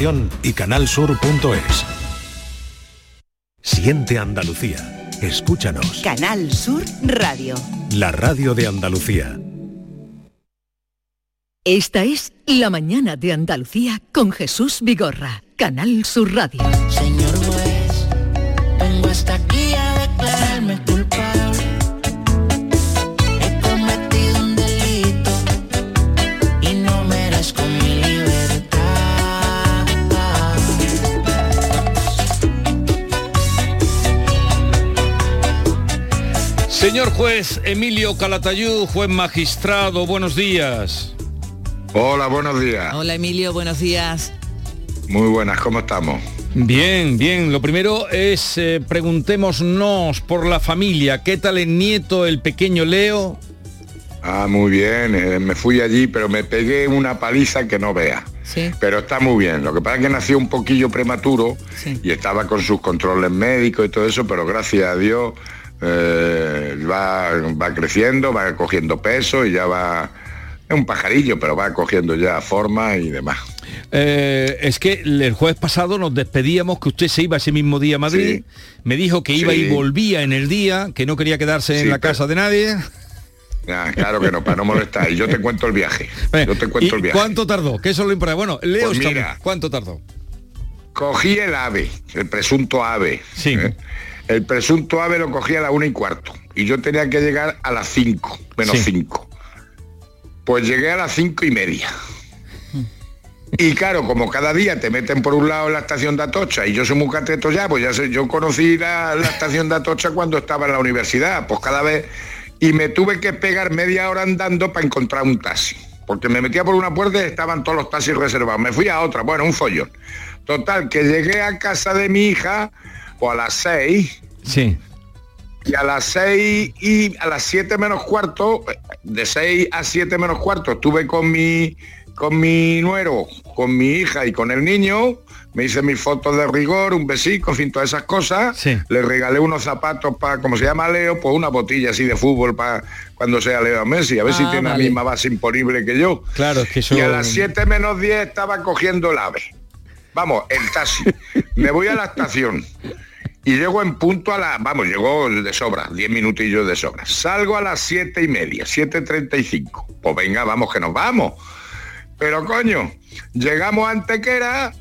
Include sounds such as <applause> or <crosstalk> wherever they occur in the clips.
aplicación y canalsur.es. Siente Andalucía. Escúchanos. Canal Sur Radio. La radio de Andalucía. Esta es La mañana de Andalucía con Jesús Vigorra, Canal Sur Radio. Señor juez, vengo hasta aquí Señor juez Emilio Calatayud, juez magistrado, buenos días. Hola, buenos días. Hola Emilio, buenos días. Muy buenas, ¿cómo estamos? Bien, bien. Lo primero es eh, preguntémonos por la familia. ¿Qué tal el nieto, el pequeño Leo? Ah, muy bien. eh, me fui allí, pero me pegué una paliza que no vea. Sí. Pero está muy bien. Lo que pasa es que nació un poquillo prematuro Sí. y estaba con sus controles médicos y todo eso, pero gracias a Dios eh, va, va creciendo, va cogiendo peso y ya va... Es un pajarillo, pero va cogiendo ya forma y demás. Eh, es que el jueves pasado nos despedíamos que usted se iba ese mismo día a Madrid. Me dijo que iba Sí. y volvía en el día, que no quería quedarse en la pero- casa de nadie. Ah, claro que no, para no molestar. Y yo te cuento el viaje. <laughs> Yo te ¿Y cuento el viaje. cuánto tardó? Que eso es lo importante. Bueno, Leo Pues mira. ¿Cuánto tardó? Cogí el ave, el presunto ave. Sí. ¿eh? El presunto ave lo cogí a la una y cuarto. Y yo tenía que llegar a las cinco, menos Sí. cinco. Pues llegué a las cinco y media. Y claro, como cada día te meten por un lado en la estación de Atocha y yo soy muy cateto ya, pues ya sé, yo conocí la, la estación de Atocha cuando estaba en la universidad, pues cada vez... Y me tuve que pegar media hora andando para encontrar un taxi. Porque me metía por una puerta y estaban todos los taxis reservados. Me fui a otra, bueno, un follón. Total, que llegué a casa de mi hija o a las seis Sí. y a las seis y a las siete menos cuarto, de seis a siete menos cuarto, estuve con mi con mi nuero, con mi hija y con el niño, me hice mis fotos de rigor, un besico, en fin, todas esas cosas. Sí. Le regalé unos zapatos para, como se llama Leo, pues una botilla así de fútbol para cuando sea Leo Messi, a ver si Ah, tiene vale. la misma base imponible que yo. Claro, es que eso... Y a las 7 menos 10 estaba cogiendo el ave. Vamos, el taxi. <laughs> Me voy a la estación. Y llego en punto a la... Vamos, llego de sobra, 10 minutillos de sobra. Salgo a las siete y media, 7.35. Pues venga, vamos, que nos vamos. Pero coño, llegamos a Antequera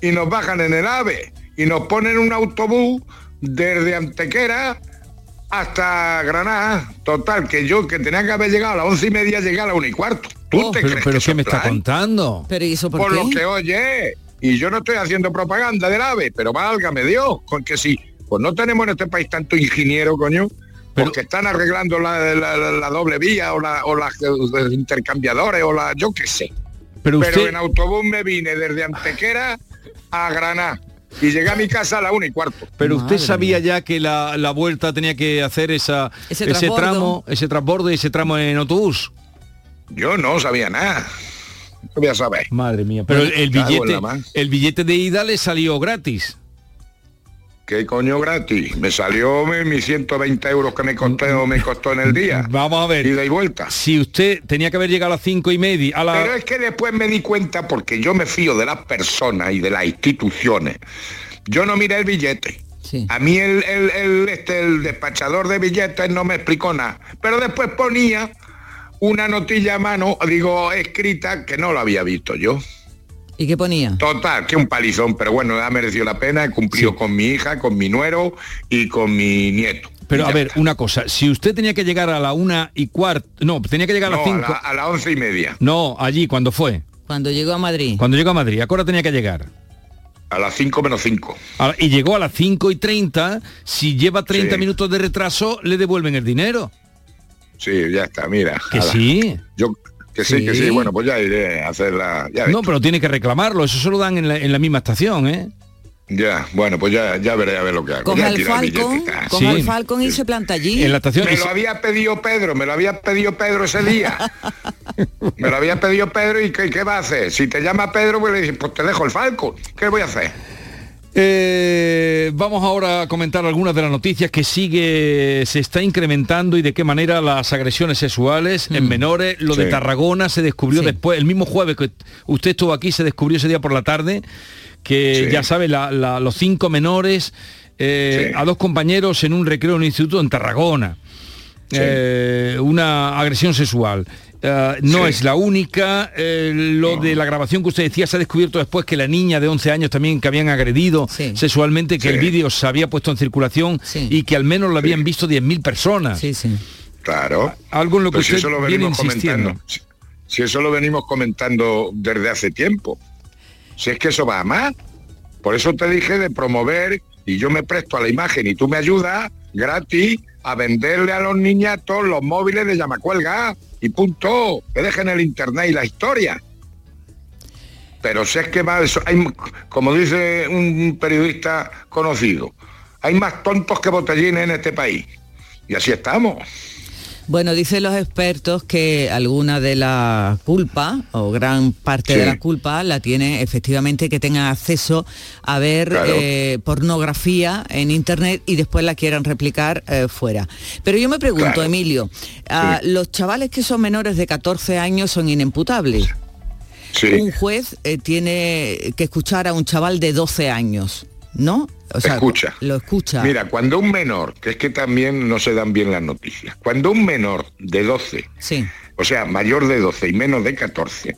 y nos bajan en el AVE. Y nos ponen un autobús desde Antequera hasta Granada. Total, que yo que tenía que haber llegado a las once y media, llegué a la una y cuarto. ¿Tú Oh, te pero crees pero que ¿qué me es está contando? Pero ¿y eso por, por qué? lo que oye. Y yo no estoy haciendo propaganda del AVE, pero válgame Dios, con que sí. Pues no tenemos en este país tanto ingeniero, coño, Pero- porque están arreglando la, la- la- la doble vía o, la, o las intercambiadores o la, yo qué sé. Pero Pero usted... en autobús me vine desde Antequera a Granada y llegué a mi casa a la una y cuarto. Pero usted sabía ya que la, la vuelta tenía que hacer esa, Ese ese, tramo, ese transbordo y ese tramo en autobús. Yo no sabía nada. ¿Qué voy a saber? Madre mía. Pero el, el billete, el billete de ida le salió gratis. ¿Qué coño gratis? Me salió mi- mis 120 euros que me costó, me costó en el día. Vamos a ver. Ida y vuelta. Si usted tenía que haber llegado a las cinco y media, a la... Pero es que después me di cuenta, porque yo me fío de las personas y de las instituciones. Yo no miré el billete. Sí. A mí el, el- el, este, el despachador de billetes no me explicó nada. Pero después ponía una notilla a mano, digo, escrita, que no lo había visto yo. ¿Y qué ponía? Total, que un palizón, pero bueno, ha merecido la pena, he cumplido Sí. con mi hija, con mi nuero y con mi nieto. Pero a ver, está. una cosa, si usted tenía que llegar a la una y cuarto, no, tenía que llegar a las a, cinco. la- a las once y media. No, allí, cuando fue. Cuando llegó a Madrid. Cuando llegó a Madrid, ¿a qué hora tenía que llegar? A las cinco menos cinco. A- y llegó a las 5 y 30, si lleva 30 Sí. minutos de retraso, le devuelven el dinero. Sí, ya está, mira. Que ala. sí. Yo, que sí, que Sí. bueno, pues ya iré a hacer la... Ya, No, pero tiene que reclamarlo, eso se lo dan en la, en la misma estación, ¿eh? ya bueno, pues ya, ya veré a ver lo que hago. Coja el el Falcon, billete, ah. coja Sí. el Falcon y se planta allí. En la estación. Me lo había pedido Pedro, me lo había pedido Pedro ese día. <laughs> me lo había pedido Pedro y ¿qué, qué va a hacer? Si te llama Pedro, pues le dices, pues te dejo el Falcon. ¿Qué voy a hacer? Eh, vamos ahora a comentar algunas de las noticias que sigue, se está incrementando y de qué manera las agresiones sexuales en menores. Lo de. Tarragona se descubrió Sí. después, el mismo jueves que usted estuvo aquí, se descubrió ese día por la tarde, que Sí. ya sabe, la- la- los cinco menores, eh, a dos compañeros en un recreo en un instituto en Tarragona. Eh, una agresión sexual. Eh, no Sí. es la única. eh, lo de la grabación que usted decía se ha descubierto después que la niña de 11 años también que habían agredido Sí. sexualmente, que Sí. el vídeo se había puesto en circulación Sí. y que al menos lo habían visto 10.000 personas. Sí, sí. Claro. Algo en lo que Pues si usted eso lo viene venimos insistiendo. comentando. Si, si eso lo venimos comentando desde hace tiempo. Si es que eso va a más. Por eso te dije de promover y yo me presto a la imagen y tú me ayudas gratis a venderle a los niñatos los móviles de llamacuelga y punto. Que dejen el internet y la historia. Pero si es que eso, hay, como dice un periodista conocido, hay más tontos que botellines en este país. Y así estamos. Bueno, dicen los expertos que alguna de la culpa o gran parte Sí. de la culpa la tiene efectivamente que tengan acceso a ver Claro. eh, pornografía en internet y después la quieran replicar eh, fuera. Pero yo me pregunto, Claro. Emilio, los chavales que son menores de 14 años son inimputables. Sí. Un juez eh, tiene que escuchar a un chaval de 12 años, ¿no? O Escucha. Lo escucha. Mira, cuando un menor, que es que también no se dan bien las noticias, cuando un menor de 12, Sí, o sea, mayor de 12 y menos de 14,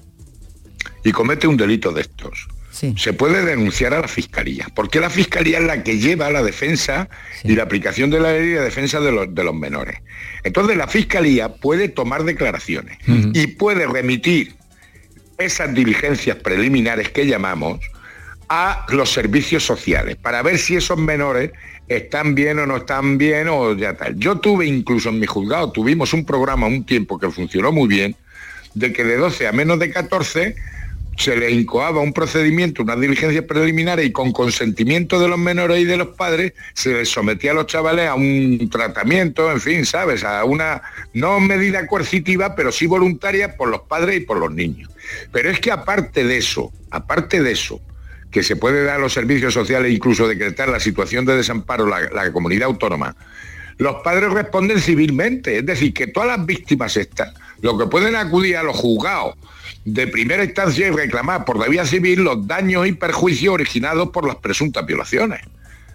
y comete un delito de estos, sí. se puede denunciar a la fiscalía, porque la fiscalía es la que lleva la defensa y la aplicación de la ley de defensa de los, de los menores. Entonces la fiscalía puede tomar declaraciones y puede remitir esas diligencias preliminares que llamamos a los servicios sociales para ver si esos menores están bien o no están bien o ya tal. Yo tuve incluso en mi juzgado, tuvimos un programa un tiempo que funcionó muy bien, de que de 12 a menos de 14 se le incoaba un procedimiento, unas diligencias preliminares y con consentimiento de los menores y de los padres se les sometía a los chavales a un tratamiento, en fin, ¿sabes? A una no medida coercitiva, pero sí voluntaria por los padres y por los niños. Pero es que aparte de eso, aparte de eso, que se puede dar a los servicios sociales, incluso decretar la situación de desamparo la, la comunidad autónoma, los padres responden civilmente, es decir, que todas las víctimas están, lo que pueden acudir a los juzgados de primera instancia y reclamar por la vía civil los daños y perjuicios originados por las presuntas violaciones.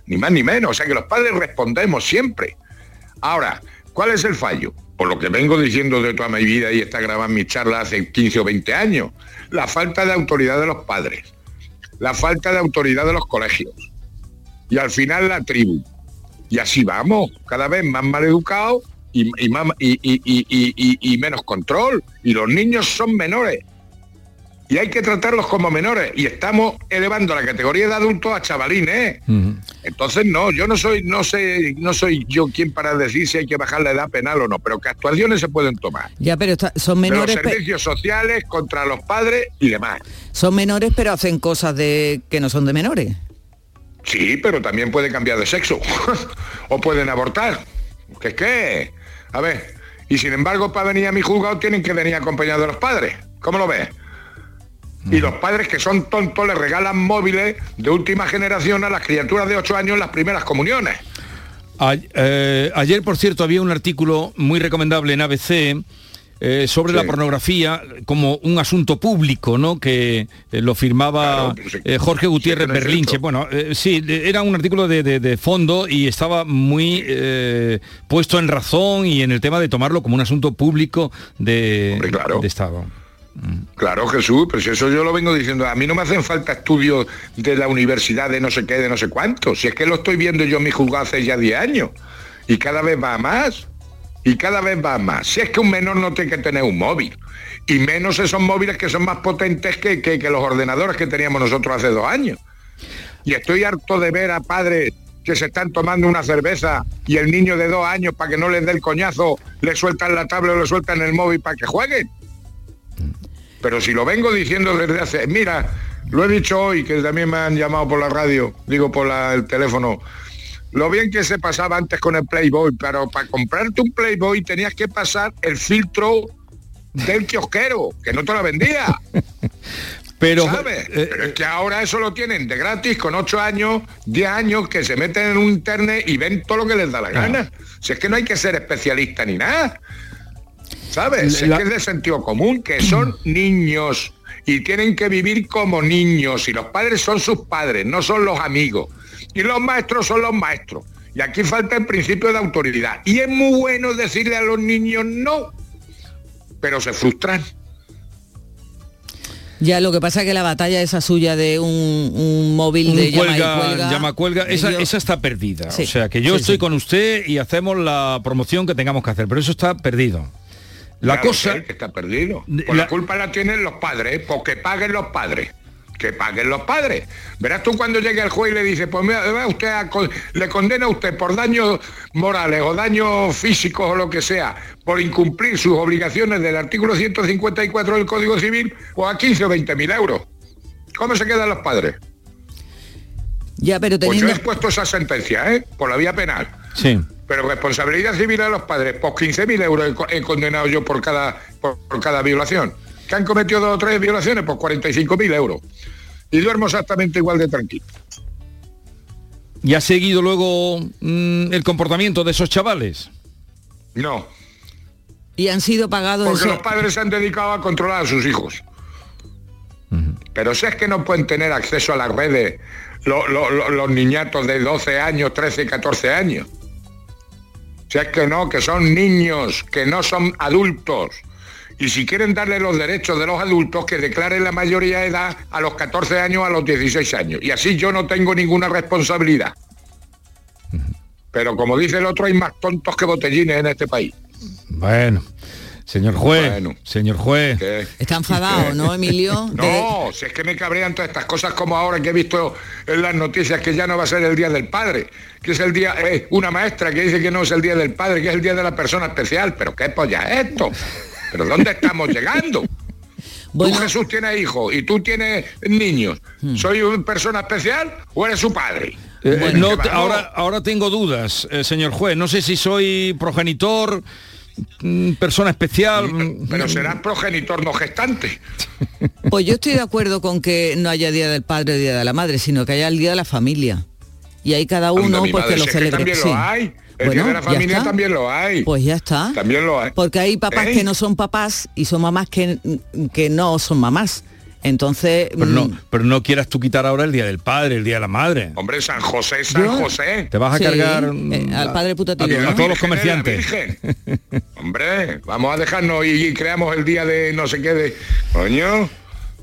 Ni más ni menos. O sea que los padres respondemos siempre. Ahora, ¿cuál es el fallo? Por lo que vengo diciendo de toda mi vida y está grabada en mi charla hace 15 o 20 años. La falta de autoridad de los padres. La falta de autoridad de los colegios. Y al final la tribu. Y así vamos, cada vez más mal educados y, y y menos control. Y los niños son menores. Y hay que tratarlos como menores. Y estamos elevando la categoría de adultos a chavalines. Ujú. Entonces no, yo no soy, no sé, no soy yo quien para decir si hay que bajar la edad penal o no, pero que actuaciones se pueden tomar. Ya, pero está- son De los menores, servicios sociales contra los padres y demás. son menores, pero hacen cosas de que no son de menores. Sí, pero también puede cambiar de sexo. <laughs> o pueden abortar. ¿Qué es qué? A ver, y sin embargo para venir a mi juzgado tienen que venir acompañados de los padres. ¿Cómo lo ves? Y los padres que son tontos le regalan móviles de última generación a las criaturas de 8 años en las primeras comuniones. A- eh, ayer, por cierto, había un artículo muy recomendable en ABC eh, sobre Sí. la pornografía como un asunto público, ¿no? Que eh, lo firmaba Claro, pues, eh, Jorge sí, Gutiérrez es Berlinche. Bueno, sí, era un artículo de, de- de fondo y estaba muy puesto en razón y en el tema de tomarlo como un asunto público de, Hombre, claro. de Estado. Claro, Jesús, pero si eso yo lo vengo diciendo, a mí no me hacen falta estudios de la universidad de no sé qué, de no sé cuánto, si es que lo estoy viendo yo en mi juzgado hace ya 10 años, y cada vez va más, y cada vez va más. Si es que un menor no tiene que tener un móvil, y menos esos móviles que son más potentes que, que- que los ordenadores que teníamos nosotros hace dos años. Y estoy harto de ver a padres que se están tomando una cerveza y el niño de dos años, para que no les dé el coñazo, le sueltan la tabla o le sueltan el móvil para que jueguen. Pero si lo vengo diciendo desde hace... Mira, lo he dicho hoy, que también me han llamado por la radio, digo por la- el teléfono, lo bien que se pasaba antes con el Playboy, pero para comprarte un Playboy tenías que pasar el filtro del kiosquero, que no te lo vendía. <laughs> Pero, ¿sabes? eh, Pero es que ahora eso lo tienen de gratis con 8 años, 10 años, que se meten en un internet y ven todo lo que les da la gana. Si es que no hay que ser especialista ni nada. ¿Sabes? La- Es que es de sentido común, que <clears throat> son niños y tienen que vivir como niños y los padres son sus padres, no son los amigos. Y los maestros son los maestros. Y aquí falta el principio de autoridad. Y es muy bueno decirle a los niños no, pero se frustran. Ya lo que pasa es que la batalla esa suya de un, un móvil un de llama y cuelga, cuelga, llama cuelga, esa, yo- esa está perdida. Sí, o sea, que yo sí, estoy sí. con usted y hacemos la promoción que tengamos que hacer, pero eso está perdido. La lo cosa... que está perdido. Pues la... la- culpa la tienen los padres, porque paguen los padres. Que paguen los padres. Verás tú cuando llegue el juez y le dice, pues mira, usted a con- le condena a usted por daños morales o daños físicos o lo que sea, por incumplir sus obligaciones del artículo 154 del Código Civil, o a 15 o 20 mil euros. ¿Cómo se quedan los padres? Ya, pero Pues yo teniendo... he expuesto esa sentencia, ¿eh? Por la vía penal. Sí. Pero responsabilidad civil a los padres, pues 15.000 euros he co- he, condenado yo por cada, por, por cada violación. Que han cometido dos o tres violaciones, pues 45.000 euros. Y duermo exactamente igual de tranquilo. ¿Y ha seguido luego mm, el comportamiento de esos chavales? No, Y han sido pagados porque los padres se han dedicado a controlar a sus hijos. Pero si es que no pueden tener acceso a las redes lo- lo- lo- los niñatos de 12 años, 13, 14 años. Si es que no, que son niños, que no son adultos. Y si quieren darle los derechos de los adultos, que declaren la mayoría de edad a los 14 años, a los 16 años. Y así yo no tengo ninguna responsabilidad. Pero como dice el otro, hay más tontos que botellines en este país. Bueno, señor juez, Bueno. señor juez. ¿Qué? Está enfadado, ¿no, Emilio? <laughs> No, si es que me cabrean todas estas cosas como ahora que he visto en las noticias que ya no va a ser el Día del Padre, que es el día, eh, una maestra que dice que no es el Día del Padre, que es el Día de la Persona Especial. Pero qué polla es esto. ¿Pero dónde estamos llegando? Bueno, Tú Jesús tienes hijos y tú tienes niños. ¿Soy una persona especial o eres su padre? Eh, Bueno, no ahora, ahora tengo dudas, eh, señor juez. No sé si soy progenitor, persona especial. mm, Pero serás progenitor no gestante. <laughs> pues yo estoy de acuerdo con que no haya Día del Padre o Día de la Madre, sino que haya el Día de la Familia. Y ahí cada uno pues madre, que lo celebre. también Sí. lo hay. El Bueno, Día de la Familia también lo hay. Pues ya está. También lo hay. Porque hay papás ¿Eh? que no son papás y son mamás que, que no son mamás. Entonces, Pero no, mm, pero no quieras tú quitar ahora el día del padre, el día de la madre. Hombre, San José, San Yo- José. Te vas a Sí, cargar mm, eh, al a- padre putativo, a, ¿no? a todos los comerciantes. Virgen. <laughs> Hombre, vamos a dejarnos y, y creamos el día de no sé qué de. Coño.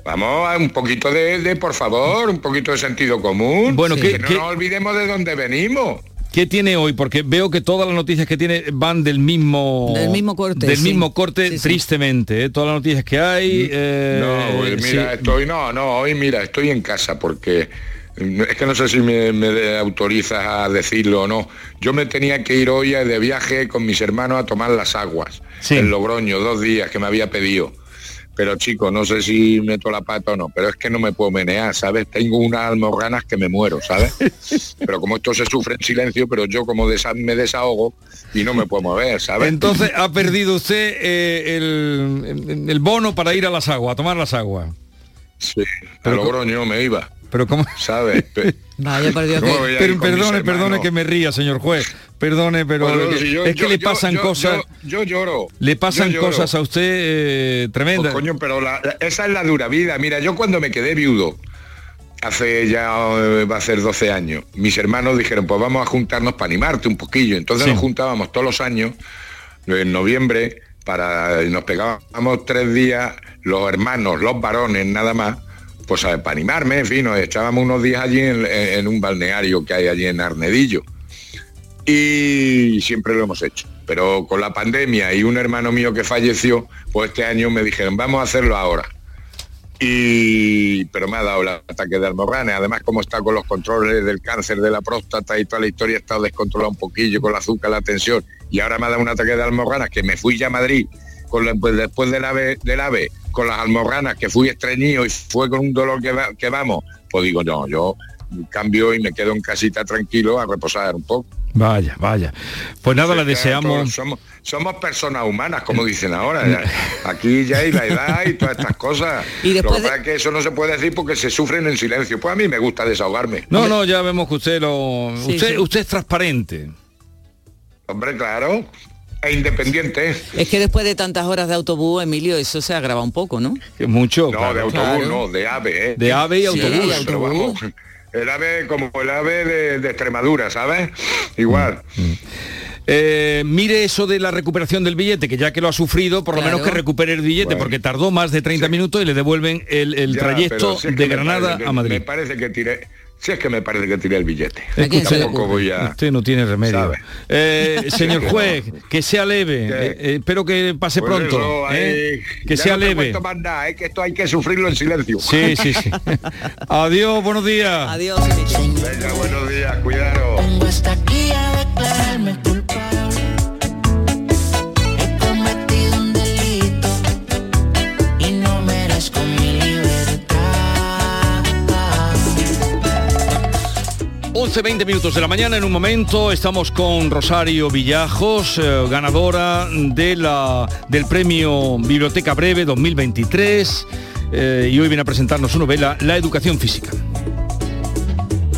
Vamos a un poquito de, de, por favor, un poquito de sentido común. Bueno, Sí. ¿qué- que no nos olvidemos de dónde venimos. ¿Qué tiene hoy? Porque veo que todas las noticias que tiene van del mismo Del mismo corte, del sí. mismo corte, Sí, sí. tristemente. ¿eh? Todas las noticias que hay. eh, No, pues mira, sí. estoy, no, no, hoy mira, estoy en casa porque mm, es que no sé si me, me autorizas a decirlo o no. Yo me tenía que ir hoy de viaje con mis hermanos a tomar las aguas Sí. en Logroño, dos días que me había pedido. Pero chicos, no sé si meto la pata o no, pero es que no me puedo menear, ¿sabes? Tengo unas almorranas que me muero, ¿sabes? <laughs> Pero como esto se sufre en silencio, pero yo como desa- me desahogo y no me puedo mover, ¿sabes? Entonces <laughs> ha perdido usted eh, el, bono para ir a las aguas, a tomar las aguas. Sí, a Pero co- Logroño me iba, Pero cómo. ¿sabes? <laughs> Pe- vaya por Dios ¿Cómo que- voy a ir Pero, perdone, perdone que me ría, señor juez. Perdone, pero Bueno, que- si yo- es que yo- le pasan yo- cosas. Yo, yo lloro. le pasan lloro. cosas a usted eh, Pues, tremendas. coño, pero la- la- esa es la dura vida. Mira, yo cuando me quedé viudo, hace ya eh, va a ser 12 años, mis hermanos dijeron, pues vamos a juntarnos para animarte un poquillo. Entonces Sí. nos juntábamos todos los años, en noviembre, para nos pegábamos tres días, los hermanos, los varones, nada más, pues para animarme, en fin, nos unos días allí en, un balneario que hay allí en Arnedillo y siempre lo hemos hecho. Pero con la pandemia y un hermano mío que falleció, pues este año me dijeron, vamos a hacerlo ahora. Y pero me ha dado el ataque de almorranes. Además, como está con los controles del cáncer de la próstata y toda la historia, he estado descontrolado un poquillo con el azúcar, la tensión. Y ahora me ha dado un ataque de almorranas que me fui ya a Madrid con pues, después del ave, del ave, con las almorranas, que fui estreñido y fue con un dolor que, va- que vamos. Pues digo, no, yo cambio y me quedo en casita tranquilo a reposar un poco. Vaya, vaya. Pues nada, le deseamos... Somos, somos personas humanas, como dicen ahora. Aquí ya hay la edad y todas estas cosas. Y después Lo que de- pasa es que eso no se puede decir porque se sufren en silencio. Pues a mí me gusta desahogarme. No, no, ya vemos que usted lo... Sí, usted, sí. usted es transparente. Hombre, claro. E independiente. Es que después de tantas horas de autobús, Emilio, eso se agrava un poco, ¿no? Mucho. No, claro. de autobús, Claro. no, de ave, ¿eh? De ave y Sí, autobús. vamos, el ave como el ave de, de Extremadura, ¿sabes? Igual. Eh, mire eso de la recuperación del billete, que ya que lo ha sufrido, por lo menos que recupere el billete, Bueno. porque tardó más de 30 minutos y le devuelven el, el Ya, trayecto pero si es que de Granada parece a Madrid. Me parece que tiré. Si es que me parece que tiré el billete. ¿A quién se le Tampoco voy a. Usted no tiene remedio. Eh, señor <laughs> juez, que sea leve. ¿Qué? eh, eh, espero que pase Pues pronto. eso, eh, que ya sea no leve. nada, es que esto hay que sufrirlo en silencio. Sí, sí, sí. <laughs> Adiós, buenos días. Adiós. Venga, buenos días, cuidado. 11, 20 minutos de la mañana. En un momento estamos con Rosario Villajos, eh, ganadora de la, del premio Biblioteca Breve 2023. eh, y hoy viene a presentarnos su novela La Educación Física.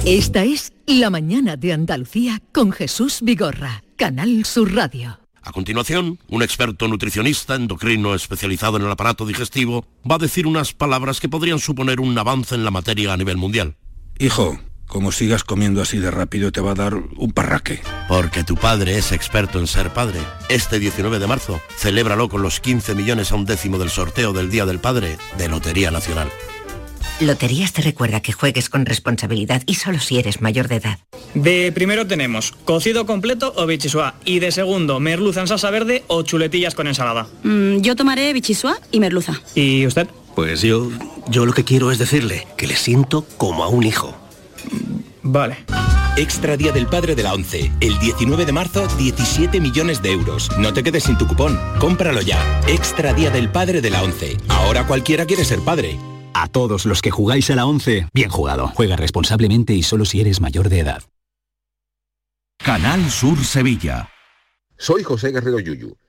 Esta es La mañana de Andalucía con Jesús Vigorra, Canal Sur Radio. A continuación, un experto nutricionista endocrino especializado en el aparato digestivo va a decir unas palabras que podrían suponer un avance en la materia a nivel mundial. Hijo, como sigas comiendo así de rápido te va a dar un parraque. Porque tu padre es experto en ser padre. Este 19 de marzo, celébralo con los 15 millones a un décimo del sorteo del Día del Padre de Lotería Nacional. Loterías te recuerda que juegues con responsabilidad y solo si eres mayor de edad. De primero tenemos cocido completo o bichisua y de segundo merluza en salsa verde o chuletillas con ensalada. Mm, yo tomaré bichisua y merluza. ¿Y usted? Pues yo, yo lo que quiero es decirle que le siento como a un hijo. Vale. Extra Día del Padre de la ONCE. El 19 de marzo, 17 millones de euros. No te quedes sin tu cupón. Cómpralo ya. Extra Día del Padre de la ONCE. Ahora cualquiera quiere ser padre. A todos los que jugáis a la 11, bien jugado. Juega responsablemente y solo si eres mayor de edad. Canal Sur Sevilla. Soy José Guerrero Yuyu.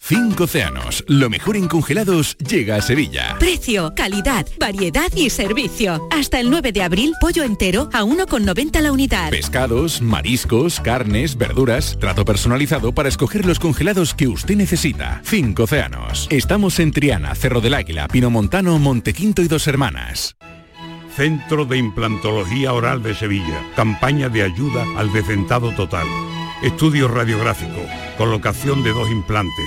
Cinco océanos, lo mejor en congelados llega a Sevilla. Precio, calidad, variedad y servicio. Hasta el 9 de abril, pollo entero a 1,90 la unidad. Pescados, mariscos, carnes, verduras, trato personalizado para escoger los congelados que usted necesita. Cinco océanos. Estamos en Triana, Cerro del Águila, Pinomontano, Montequinto y Dos Hermanas. Centro de Implantología Oral de Sevilla. Campaña de ayuda al decentado total. Estudio radiográfico, colocación de dos implantes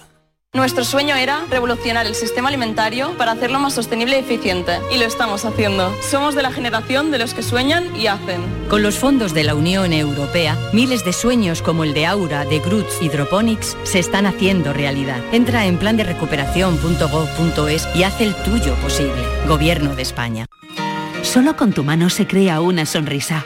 Nuestro sueño era revolucionar el sistema alimentario para hacerlo más sostenible y eficiente. Y lo estamos haciendo. Somos de la generación de los que sueñan y hacen. Con los fondos de la Unión Europea, miles de sueños como el de Aura, de Groots Hydroponics se están haciendo realidad. Entra en plan de recuperación.gov.es y haz el tuyo posible. Gobierno de España. Solo con tu mano se crea una sonrisa.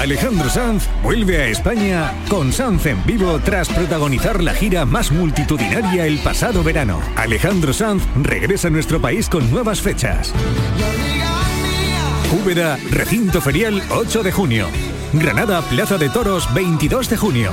Alejandro Sanz vuelve a España con Sanz en vivo tras protagonizar la gira más multitudinaria el pasado verano. Alejandro Sanz regresa a nuestro país con nuevas fechas. Úbeda, recinto ferial 8 de junio. Granada, Plaza de Toros 22 de junio.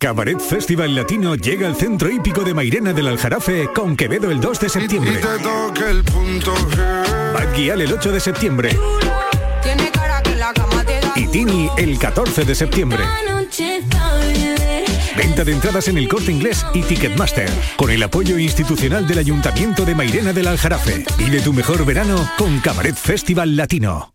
Cabaret Festival Latino llega al centro hípico de Mairena del Aljarafe con Quevedo el 2 de septiembre. Bad Gyal el 8 de septiembre. Y Tini el 14 de septiembre. Venta de entradas en el corte inglés y Ticketmaster, con el apoyo institucional del Ayuntamiento de Mairena del Aljarafe. Y de tu mejor verano con Cabaret Festival Latino.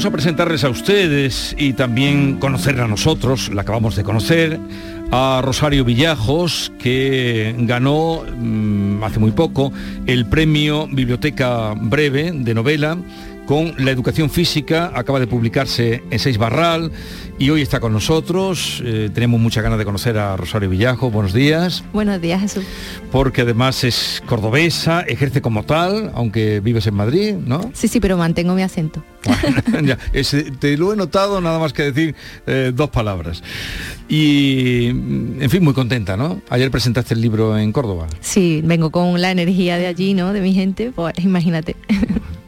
Vamos a presentarles a ustedes y también conocer a nosotros, la acabamos de conocer, a Rosario Villajos, que ganó mm, hace muy poco el premio Biblioteca Breve de novela con la educación física, acaba de publicarse en Seis Barral y hoy está con nosotros. Eh, tenemos muchas ganas de conocer a Rosario Villajo. Buenos días. Buenos días, Jesús. Porque además es cordobesa, ejerce como tal, aunque vives en Madrid, ¿no? Sí, sí, pero mantengo mi acento. <laughs> ya, te lo he notado nada más que decir eh, dos palabras. Y, en fin, muy contenta, ¿no? Ayer presentaste el libro en Córdoba. Sí, vengo con la energía de allí, ¿no? De mi gente, pues imagínate. <laughs>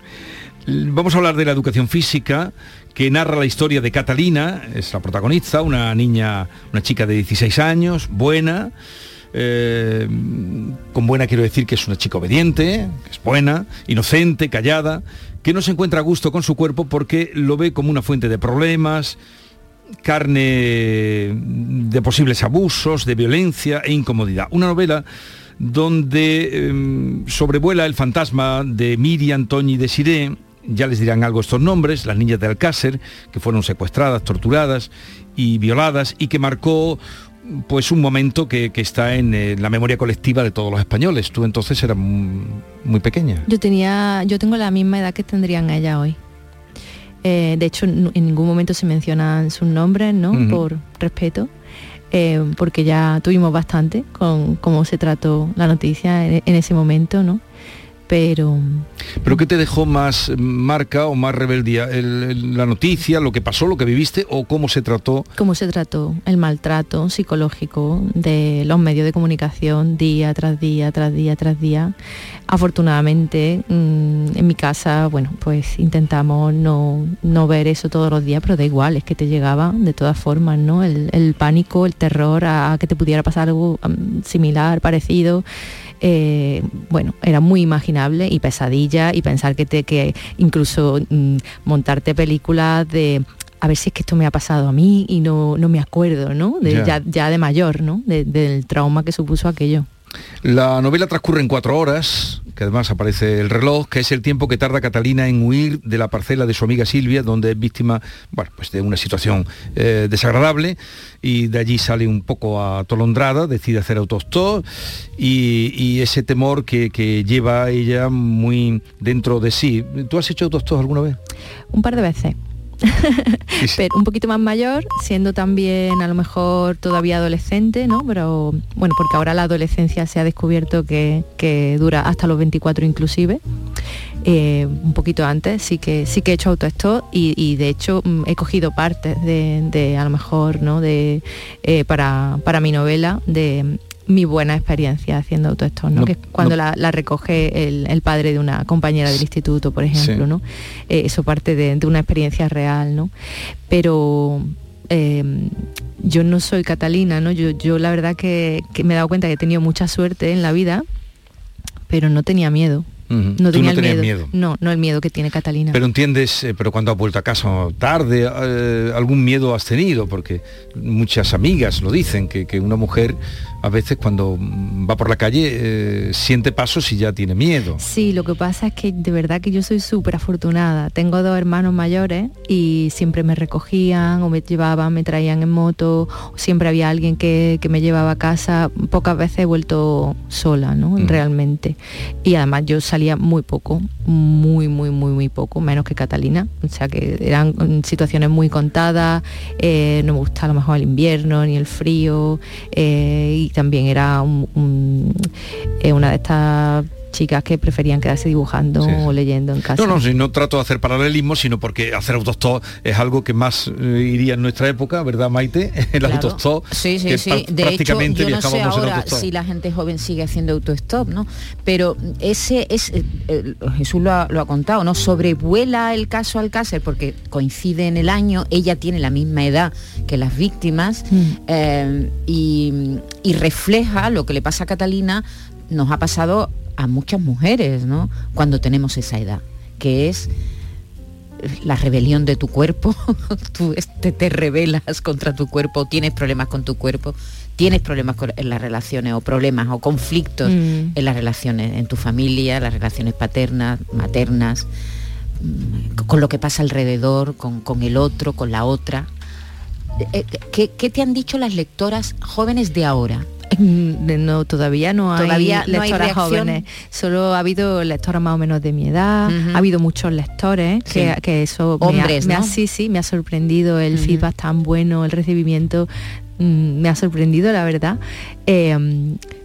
Vamos a hablar de la educación física, que narra la historia de Catalina, es la protagonista, una niña, una chica de 16 años, buena, eh, con buena quiero decir que es una chica obediente, que es buena, inocente, callada, que no se encuentra a gusto con su cuerpo porque lo ve como una fuente de problemas, carne de posibles abusos, de violencia e incomodidad. Una novela donde em, sobrevuela el fantasma de Miriam, Toñi y Desiré, ya les dirán algo estos nombres, las niñas de Alcácer, que fueron secuestradas, torturadas y violadas y que marcó pues un momento que, que está en eh, la memoria colectiva de todos los españoles. Tú entonces eras muy, muy pequeña. Yo tenía, yo tengo la misma edad que tendrían ella hoy. Eh, de hecho, en ningún momento se mencionan sus nombres, ¿no? Por respeto. eh, porque ya tuvimos bastante con cómo se trató la noticia en, en ese momento, ¿no? Pero ¿Pero qué te dejó más marca o más rebeldía? ¿El- el- ¿La noticia, lo que pasó, lo que viviste o cómo se trató? cómo se trató el maltrato psicológico de los medios de comunicación día tras día, tras día, tras día. Afortunadamente, mm, en mi casa, bueno, pues intentamos no, no ver eso todos los días, pero da igual, es que te llegaba de todas formas, ¿no? El, el pánico, el terror a, a que te pudiera pasar algo mm, similar, parecido. Eh, bueno, era muy imaginable y pesadilla y pensar que te que incluso mm, montarte películas de a ver si es que esto me ha pasado a mí y no, no me acuerdo, ¿no? De- Ya. ya. ya de mayor, ¿no? De- del trauma que supuso aquello. La novela transcurre en cuatro horas, que además aparece el reloj, que es el tiempo que tarda Catalina en huir de la parcela de su amiga Silvia, donde es víctima bueno, pues de una situación eh, desagradable, y de allí sale un poco atolondrada, decide hacer autostop, y, ese temor que, que lleva ella muy dentro de sí. ¿Tú has hecho autostop alguna vez? Un par de veces. Pero un poquito más mayor, siendo también a lo mejor todavía adolescente, ¿no? Pero bueno, porque ahora la adolescencia se ha descubierto que, que dura hasta los 24 inclusive. Eh, un poquito antes sí que sí que he hecho autostop y, y de hecho mm, he cogido partes de, de, a lo mejor no de eh, para, para mi novela de mi buena experiencia haciendo autostop, ¿no? No, que es cuando no. la, la recoge el, el padre de una compañera del instituto, por ejemplo, Sí. ¿no? Eh, eso parte de, de una experiencia real, ¿no? Pero eh, yo no soy Catalina, ¿no? Yo, yo la verdad que, que me he dado cuenta que he tenido mucha suerte en la vida, pero no tenía miedo. No tenía no el miedo. miedo. No, no el miedo que tiene Catalina. Pero entiendes, eh, pero cuando has vuelto a casa tarde, eh, algún miedo has tenido, porque muchas amigas lo dicen, que, que una mujer a veces cuando mm, va por la calle eh, siente pasos y ya tiene miedo. Sí, lo que pasa es que de verdad que yo soy súper afortunada. Tengo dos hermanos mayores y siempre me recogían o me llevaban, me traían en moto, siempre había alguien que, que me llevaba a casa. Pocas veces he vuelto sola, ¿no? Realmente. Y además yo salía muy poco, muy, muy, muy, muy poco, menos que Catalina. O sea que eran mm, situaciones muy contadas, eh, no me gusta a lo mejor el invierno ni el frío, eh, y también era un- eh, una de estas chicas que preferían quedarse dibujando o leyendo en casa. No, no, si no trato de hacer paralelismo, sino porque hacer autostop es algo que más eh, iría en nuestra época, ¿verdad, Maite? <laughs> El Claro. autostop. Sí, sí, que sí. De hecho, prácticamente yo no sé ahora si la gente joven sigue haciendo autostop, ¿no? Pero ese es, eh, eh, Jesús lo ha, lo ha contado, ¿no? Sobrevuela el caso Alcácer porque coincide en el año, ella tiene la misma edad que las víctimas eh, y, y refleja lo que le pasa a Catalina, nos ha pasado a muchas mujeres, ¿no? Cuando tenemos esa edad, que es la rebelión de tu cuerpo, <laughs> tú este, te rebelas contra tu cuerpo, tienes problemas con tu cuerpo, tienes problemas con- en las relaciones o problemas o conflictos Mm. en las relaciones, en tu familia, las relaciones paternas, maternas, mm, con lo que pasa alrededor, con, con el otro, con la otra. Eh, ¿Qué, qué te han dicho las lectoras jóvenes de ahora? <laughs> No, todavía no hay Todavía no hay lectoras reacción. jóvenes. Solo ha habido lectoras más o menos de mi edad. Ha habido muchos lectores que, Sí. que eso Hombres, me ha, me ha- ¿no? sí, sí, me ha sorprendido el Ujú. feedback tan bueno, el recibimiento mm, me ha sorprendido, la verdad. Eh,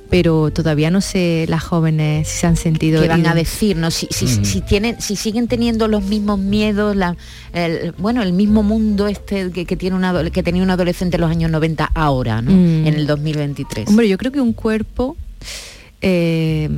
pero todavía no sé las jóvenes si se han sentido ¿Qué van a decir? ¿no? Si, si- tienen, si siguen teniendo los mismos miedos, la- el- bueno, el mismo mundo este que, que tiene una, ado- que tenía un adolescente en los años 90 ahora, ¿no? Mm. En el 2023. Hombre, yo creo que un cuerpo eh,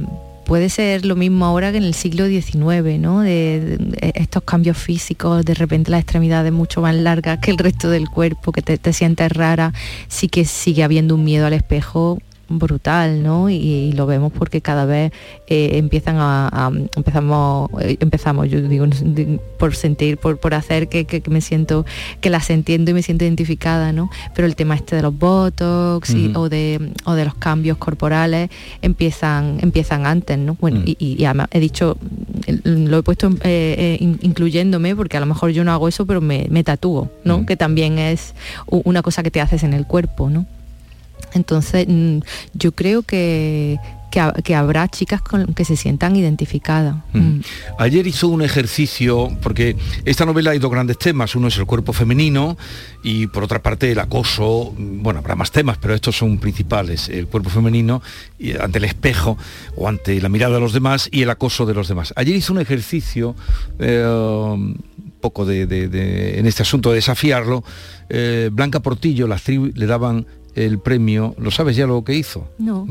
puede ser lo mismo ahora que en el siglo XIX, ¿no? De, de estos cambios físicos, de repente las extremidades mucho más largas que el resto del cuerpo, que te, te sientes rara, sí que sigue habiendo un miedo al espejo brutal, ¿no? Y, y lo vemos porque cada vez eh, empiezan a, a- empezamos eh, empezamos yo digo <laughs> por sentir por, por hacer que, que- que me siento que las entiendo y me siento identificada, ¿no? Pero el tema este de los botox y- o de o de los cambios corporales empiezan empiezan antes, ¿no? Bueno, y, y- y además he dicho mm, lo he puesto eh, in- incluyéndome porque a lo mejor yo no hago eso, pero me, me tatúo, ¿no? Que también es una cosa que te haces en el cuerpo, ¿no? Entonces, mm, yo creo que, que, habrá chicas con, que se sientan identificadas. Mm. Ayer hizo un ejercicio, porque esta novela hay dos grandes temas, uno es el cuerpo femenino y por otra parte el acoso, bueno, habrá más temas, pero estos son principales, el cuerpo femenino ante el espejo o ante la mirada de los demás y el acoso de los demás. Ayer hizo un ejercicio, eh, un poco de, en este asunto de desafiarlo, eh, Blanca Portillo, la actriz, le daban el premio, ¿lo sabes ya lo que hizo? No.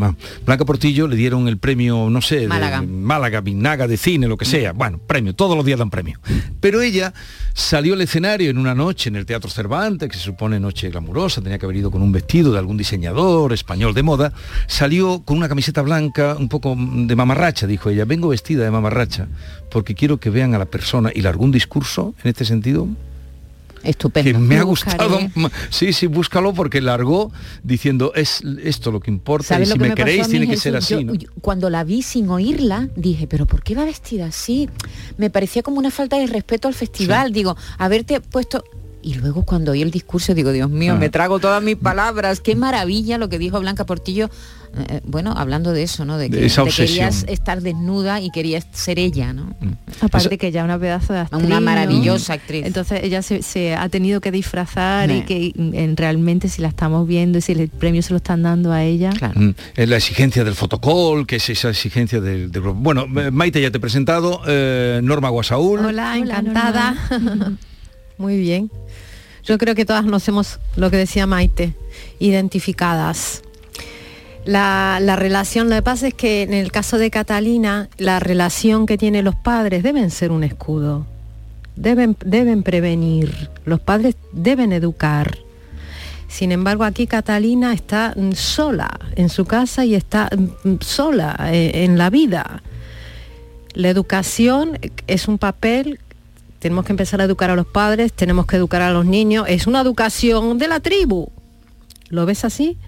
Blanca Portillo le dieron el premio, no sé, Málaga, de, Málaga Vinaga de cine, lo que sea. Bueno, premio, todos los días dan premio. Pero ella salió al escenario en una noche en el Teatro Cervantes, que se supone noche glamurosa, tenía que haber ido con un vestido de algún diseñador español de moda, salió con una camiseta blanca, un poco de mamarracha, dijo ella, vengo vestida de mamarracha, porque quiero que vean a la persona y largó un discurso en este sentido Estupendo. Que me ha gustado. Sí, sí, búscalo porque largó diciendo es esto lo que importa y si me, queréis tiene que ser así. cuando la vi sin oírla, dije, pero ¿por qué va vestida así? Me parecía como una falta de respeto al festival. Digo, haberte puesto y luego cuando oí el discurso digo, Dios mío, me ah. trago todas mis palabras. Qué maravilla lo que dijo Blanca Portillo eh, eh, bueno, hablando de eso, ¿no? De que querías estar desnuda y querías ser ella, ¿no? Mm. Aparte que ya una pedazo de actriz. Una maravillosa actriz. Entonces ella se, ha tenido que disfrazar y que en, realmente si la estamos viendo y si el premio se lo están dando a ella. Claro. Mm. Es la exigencia del fotocall, que es esa exigencia del, del... Bueno, eh, Maite ya te he presentado, Norma Guasaúl. Hola, encantada. <laughs> Muy bien. Yo creo que todas nos hemos, lo que decía Maite, identificadas la, relación, lo que pasa es que en el caso de Catalina, la relación que tienen los padres deben ser un escudo. Deben, deben prevenir, los padres deben educar. Sin embargo, aquí Catalina está sola en su casa y está sola eh, en la vida. La educación es un papel, tenemos que empezar a educar a los padres, tenemos que educar a los niños, es una educación de la tribu. ¿Lo ves así?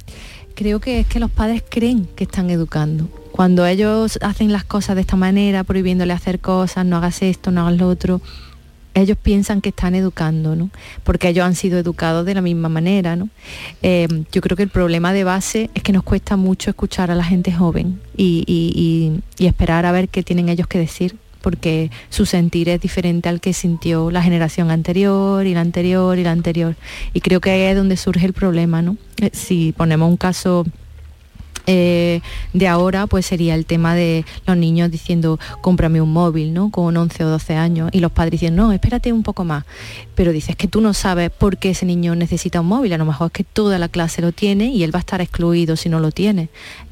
creo que es que los padres creen que están educando. Cuando ellos hacen las cosas de esta manera, prohibiéndole hacer cosas, no hagas esto, no hagas lo otro, ellos piensan que están educando, ¿no? Porque ellos han sido educados de la misma manera, ¿no? Eh, yo creo que el problema de base es que nos cuesta mucho escuchar a la gente joven y esperar a ver qué tienen ellos que decir porque su sentir es diferente al que sintió la generación anterior y la anterior y la anterior. Y creo que ahí es donde surge el problema, ¿no? Eh, si ponemos un caso eh, de ahora pues sería el tema de los niños diciendo cómprame un móvil, ¿no? Con 11 o 12 años y los padres dicen no, espérate un poco más. Pero dices que tú no sabes por qué ese niño necesita un móvil, a lo mejor es que toda la clase lo tiene y él va a estar excluido si no lo tiene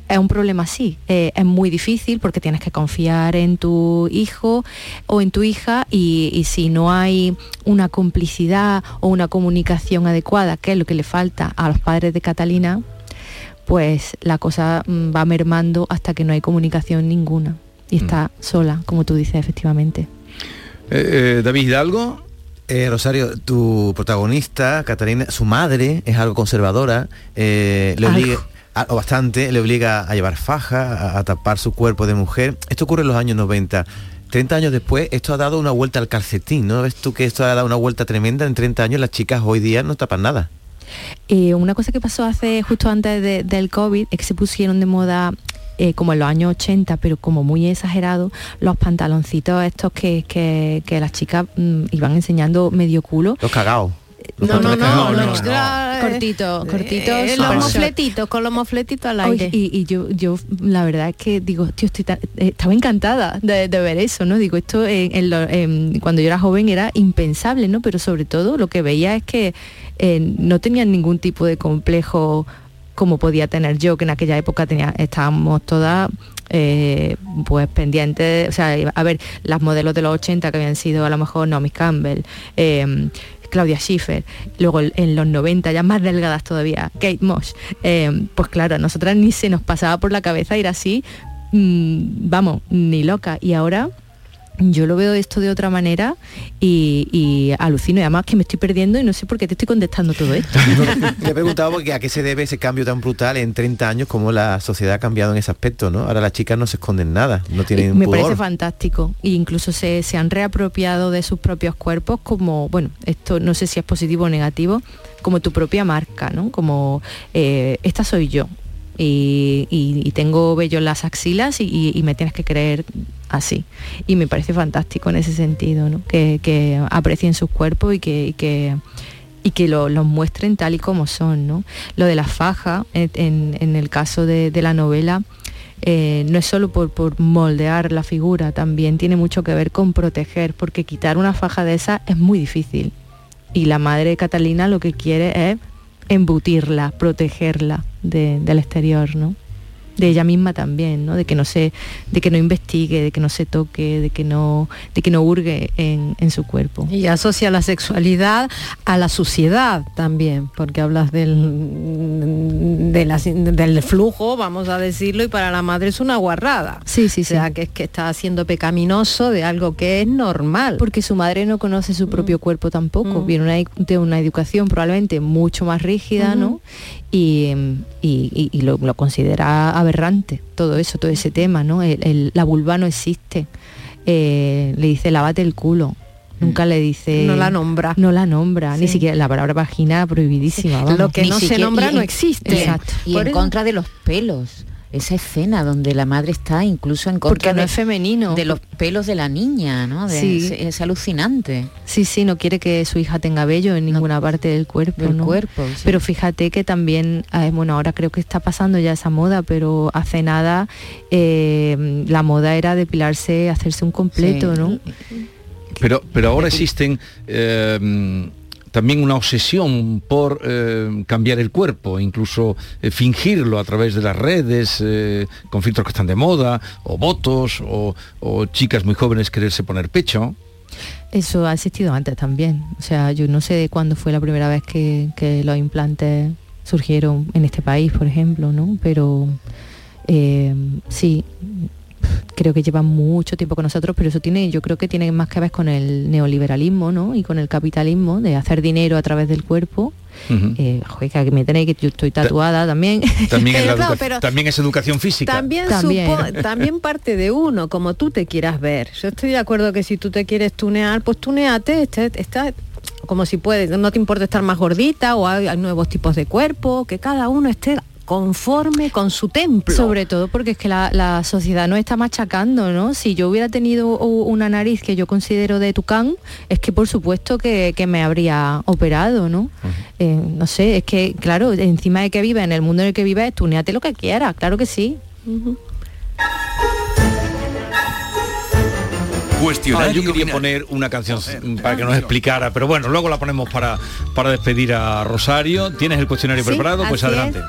es un problema así. Eh, es muy difícil porque tienes que confiar en tu hijo o en tu hija y, si no hay una complicidad o una comunicación adecuada, que es lo que le falta a los padres de Catalina, pues la cosa mm, va mermando hasta que no hay comunicación ninguna y mm. está sola, como tú dices, efectivamente. Eh, eh, David Hidalgo. Rosario, tu protagonista, Catalina, su madre es algo conservadora, le obliga, o bastante, le obliga a llevar faja, a, tapar su cuerpo de mujer. Esto ocurre en los años 90. 30 años después, esto ha dado una vuelta al calcetín, ¿no? ¿Ves tú que esto ha dado una vuelta tremenda? En 30 años las chicas hoy día no tapan nada. Eh, una cosa que pasó hace justo antes del COVID es que se pusieron de moda eh, como en los años 80, pero como muy exagerado, los pantaloncitos estos que, que, las chicas mm, iban enseñando medio culo. Los cagados. No, no, no, cortitos. Eh, los mofletitos, con los mofletitos al aire. y, yo, yo, la verdad es que digo, tío, estoy eh, estaba encantada de, ver eso, ¿no? Digo, esto cuando yo era joven era impensable, ¿no? Pero sobre todo lo que veía es que eh, no tenían ningún tipo de complejo como podía tener yo, que en aquella época tenía, estábamos todas pues pendientes, o sea, a ver, las modelos de los 80 que habían sido a lo mejor Naomi Campbell, Claudia Schiffer, luego en los 90 ya más delgadas todavía, Kate Moss, eh, pues claro, a nosotras ni se nos pasaba por la cabeza ir así, mm, vamos, ni loca. Y ahora yo lo veo esto de otra manera y, alucino y además que me estoy perdiendo y no sé por qué te estoy contestando todo esto. <laughs> Te he preguntado porque a qué se debe ese cambio tan brutal en 30 años como la sociedad ha cambiado en ese aspecto, ¿no? Ahora las chicas no se esconden nada, no tienen Me parece fantástico e incluso se, han reapropiado de sus propios cuerpos como, bueno, esto no sé si es positivo o negativo, como tu propia marca, ¿no? Como eh, esta soy yo, y, tengo vello en las axilas y, me tienes que creer así. Y me parece fantástico en ese sentido, que, aprecien sus cuerpos y que, y que los muestren tal y como son. Lo de la faja, en, el caso de, la novela, eh, no es solo por, por, moldear la figura, también tiene mucho que ver con proteger, porque quitar una faja de esa es muy difícil. Y la madre de Catalina lo que quiere es embutirla, protegerla del exterior, ¿no? De ella misma también, ¿no? De que no se, de que no investigue, de que no se toque, de que no, de que no hurgue en, su cuerpo. Y asocia la sexualidad a la suciedad también, porque hablas del, del flujo, vamos a decirlo, y para la madre es una guarrada. Sí, sí, o sea, que es que está haciendo pecaminoso de algo que es normal. Porque su madre no conoce su propio mm. cuerpo tampoco, mm. viene de una educación probablemente mucho más rígida, ¿no? y, lo, considera aberrante todo eso, todo ese tema, ¿no? la vulva no existe. Eh, le dice lávate el culo. Nunca le dice... No la nombra. No la nombra, ni siquiera la palabra vagina prohibidísima. Lo que no se nombra no existe. Exacto. Y en contra de los pelos esa escena donde la madre está incluso en contra no de, es femenino. de los pelos de la niña no sí. es, alucinante. Sí sí no quiere que su hija tenga vello en ninguna parte del cuerpo del cuerpo pero fíjate que también eh, bueno ahora creo que está pasando ya esa moda pero hace nada eh, la moda era depilarse hacerse un completo no pero pero ahora existen eh, también una obsesión por eh, cambiar el cuerpo, incluso eh, fingirlo a través de las redes, eh, con filtros que están de moda, o votos, o, chicas muy jóvenes quererse poner pecho. Eso ha existido antes también. O sea, yo no sé cuándo fue la primera vez que, que los implantes surgieron en este país, por ejemplo, ¿no? Pero sí, creo que lleva mucho tiempo con nosotros, pero eso tiene, yo creo que tiene más que ver con el neoliberalismo, ¿no? Y con el capitalismo de hacer dinero a través del cuerpo. Eh, que me tenéis que yo estoy tatuada también. <laughs> También, es, educación física. También, <laughs> también. parte de uno, como tú te quieras ver. Yo estoy de acuerdo que si tú te quieres tunear, pues tuneate, está, está como si puedes, no te importa estar más gordita o hay, nuevos tipos de cuerpo, que cada uno esté conforme con su templo. Sobre todo porque es que la, sociedad no está machacando, ¿no? Si yo hubiera tenido una nariz que yo considero de tucán, es que por supuesto que, me habría operado, ¿no? Eh, no sé, es que, claro, encima de que vive en el mundo en el que vives, tuneate lo que quieras, claro que sí. Ah, yo quería poner una canción para que nos explicara, pero bueno, luego la ponemos para, para despedir a Rosario. ¿Tienes el cuestionario preparado? Pues adelante.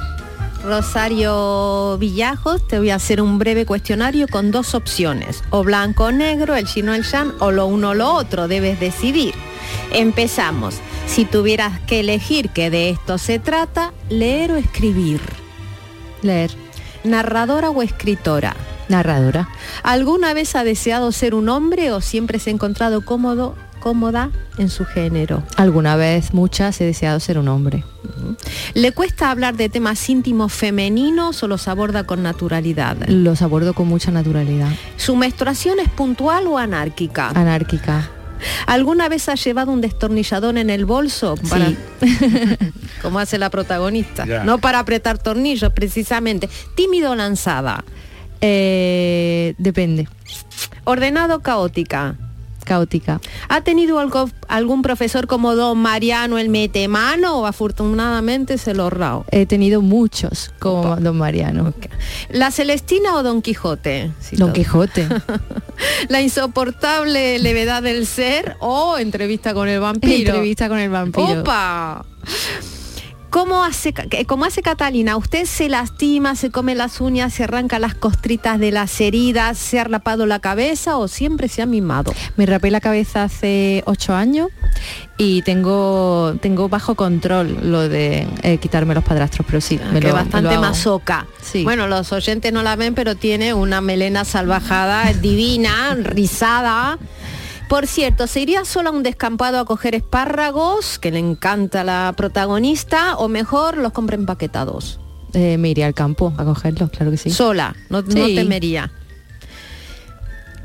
Rosario Villajos, te voy a hacer un breve cuestionario con dos opciones, o blanco o negro, el chino el shan, o lo uno o lo otro, debes decidir. Empezamos. Si tuvieras que elegir que de esto se trata, leer o escribir. Leer. Narradora o escritora. Narradora. ¿Alguna vez ha deseado ser un hombre o siempre se ha encontrado cómodo cómoda en su género. Alguna vez, muchas, he deseado ser un hombre. ¿Le cuesta hablar de temas íntimos femeninos o los aborda con naturalidad? Los abordo con mucha naturalidad. ¿Su menstruación es puntual o anárquica? Anárquica. ¿Alguna vez ha llevado un destornillador en el bolso? Para... <laughs> Como hace la protagonista. No para apretar tornillos, precisamente. ¿Tímido o lanzada? Eh, depende. ¿Ordenado caótica? Caótica. ¿Ha tenido algo, algún profesor como don Mariano el metemano o afortunadamente se lo ahorrado? He tenido muchos como don Mariano. ¿La Celestina o don Quijote? don Quijote. <laughs> ¿La insoportable levedad del ser o entrevista con el vampiro? Entrevista con el vampiro. ¡Opa! ¿Cómo hace, cómo hace Catalina? ¿Usted se lastima, se come las uñas, se arranca las costritas de las heridas, se ha rapado la cabeza o siempre se ha mimado? Me rapé la cabeza hace ocho años y tengo tengo bajo control lo de eh, quitarme los padrastros, pero sí, me lo, bastante masoca. Sí. Bueno, los oyentes no la ven, pero tiene una melena salvajada, divina, rizada por cierto, ¿se iría sola a un descampado a coger espárragos, que le encanta la protagonista, o mejor los compra empaquetados? Eh, me iría al campo a cogerlos, claro que sí. Sola, no, no temería.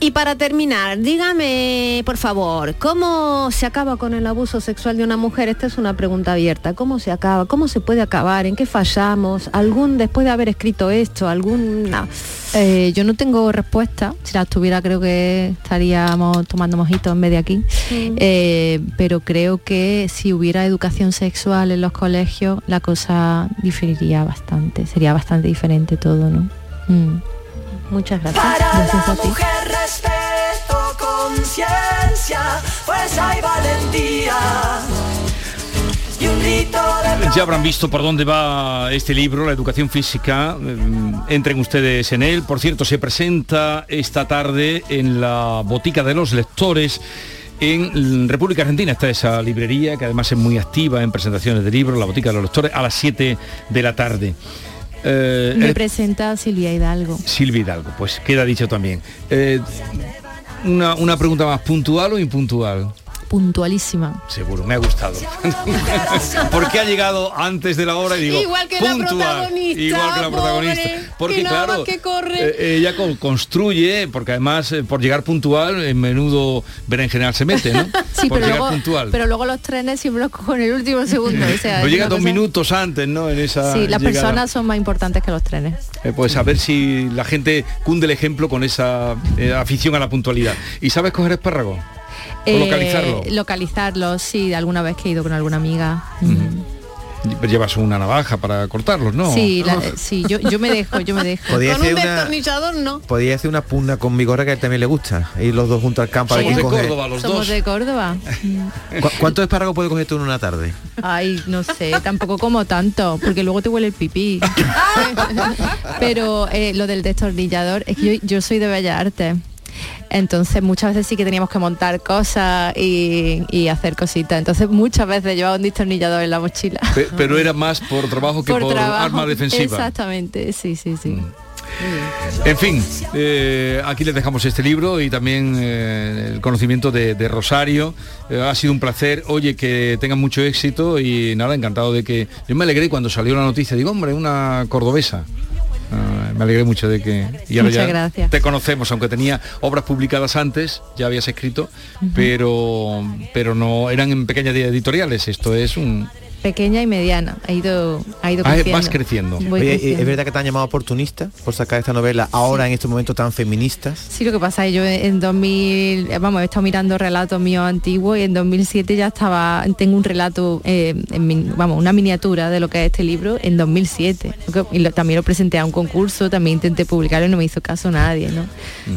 Y para terminar, dígame, por favor, ¿cómo se acaba con el abuso sexual de una mujer? Esta es una pregunta abierta. ¿Cómo se acaba? ¿Cómo se puede acabar? ¿En qué fallamos? ¿Algún, después de haber escrito esto, alguna...? Eh, yo no tengo respuesta. Si la tuviera creo que estaríamos tomando mojitos en vez de aquí. Eh, pero creo que si hubiera educación sexual en los colegios, la cosa diferiría bastante. Sería bastante diferente todo, ¿no? Mm. Muchas gracias. Para la mujer respeto, conciencia, fuerza y valentía. Y de... Ya habrán visto por dónde va este libro, la educación física. Mm, Entren ustedes en él. Por cierto, se presenta esta tarde en la Botica de los Lectores en República Argentina está esa librería que además es muy activa en presentaciones de libros, la Botica de los Lectores, a las 7 de la tarde. Eh, Me presenta Silvia Hidalgo. Silvia Hidalgo, pues queda dicho también. Eh, una, una pregunta más, ¿puntual o impuntual? Puntualísima. Seguro, me ha gustado. <laughs> Porque ha llegado antes de la hora y digo, igual que la protagonista. Igual que la protagonista. Porque claro, que corre. Eh, ella construye, porque además eh, por llegar puntual, en menudo general se mete, ¿no? <laughs> sí, por pero llegar luego, puntual. pero luego los trenes siempre en el último segundo. O sea, no llega dos minutos antes, ¿no? En esa sí, las llegada. personas son más importantes que los trenes. Eh, pues a ver si la gente cunde el ejemplo con esa eh, afición a la puntualidad. ¿Y sabes coger espárragos? ¿O Eh, localizarlo? Localizarlos, sí, de alguna vez que he ido con alguna amiga. Mm. Llevas una navaja para cortarlos, ¿no? Sí, la- eh, sí, yo, yo me dejo, yo me <laughs> dejo. Podía Con un destornillador no. podía hacer una pugna con mi gorra que a él también le gusta. Ir los dos juntos al campo Somos de. Córdoba los Somos dos. de Córdoba. <laughs> ¿Cu- ¿Cuántos espárragos puede coger tú en una tarde? Ay, no sé, tampoco como tanto, porque luego te huele el pipí. <laughs> Pero eh, lo del destornillador, es que yo, yo soy de Bellas Artes. Entonces muchas veces sí que teníamos que montar cosas y, y hacer cositas. Entonces muchas veces llevaba un destornillador en la mochila. Pe- Pero era más por trabajo que por, trabajo. arma defensiva. Exactamente, sí, sí, sí. En fin, eh, aquí les dejamos este libro y también eh, el conocimiento de, de Rosario. Eh, ha sido un placer. Oye, que tengan mucho éxito y nada, encantado de que... Yo me alegré cuando salió la noticia. Digo, hombre, una cordobesa. Ah, me alegré mucho de que... Y ahora Muchas ya gracias. te conocemos, aunque tenía obras publicadas antes, ya habías escrito, pero, pero no eran en pequeñas editoriales. Esto es un... Pequeña y mediana. Ha ido, ha ido Ah, creciendo. vas creciendo. Voy Oye, creciendo. ¿es verdad que te han llamado oportunista por sacar esta novela ahora en estos momentos tan feministas? Sí, lo que pasa es que yo en 2000, eh, vamos, he estado mirando relatos míos antiguos y en 2007 ya estaba, tengo un relato, eh, en mi- vamos, una miniatura de lo que es este libro en 2007. Lo que- Y lo- también lo presenté a un concurso, también intenté publicarlo y no me hizo caso nadie, ¿no?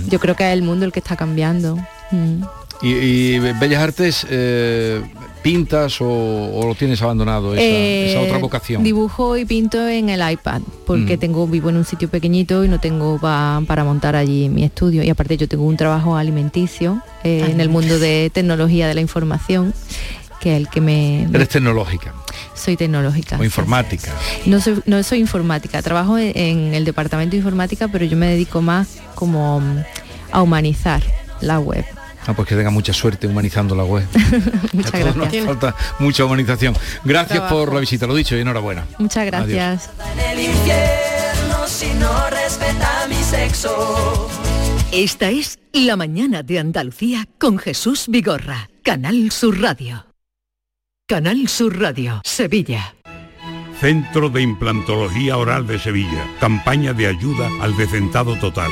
Yo creo que es el mundo el que está cambiando. Mm. ¿Y, y Bellas Artes eh, pintas o, o lo tienes abandonado, esa, Eh, esa otra vocación? Dibujo y pinto en el iPad, porque Mm. tengo vivo en un sitio pequeñito y no tengo pa- para montar allí mi estudio. Y aparte yo tengo un trabajo alimenticio eh, en el mundo de tecnología de la información, que es el que me... Eres tecnológica Soy tecnológica. o informática. No soy, no soy informática, trabajo en, en el departamento de informática, pero yo me dedico más como mm, a humanizar la web. Ah, pues que tenga mucha suerte humanizando la web. <laughs> Muchas A todos nos gracias. falta mucha humanización. Gracias Trabajo. por la visita, lo dicho y enhorabuena. Muchas gracias. Esta es La mañana de Andalucía con Jesús Vigorra, Canal Sur Radio. Canal Sur Radio, Sevilla. Centro de Implantología Oral de Sevilla. Campaña de ayuda al decentado total.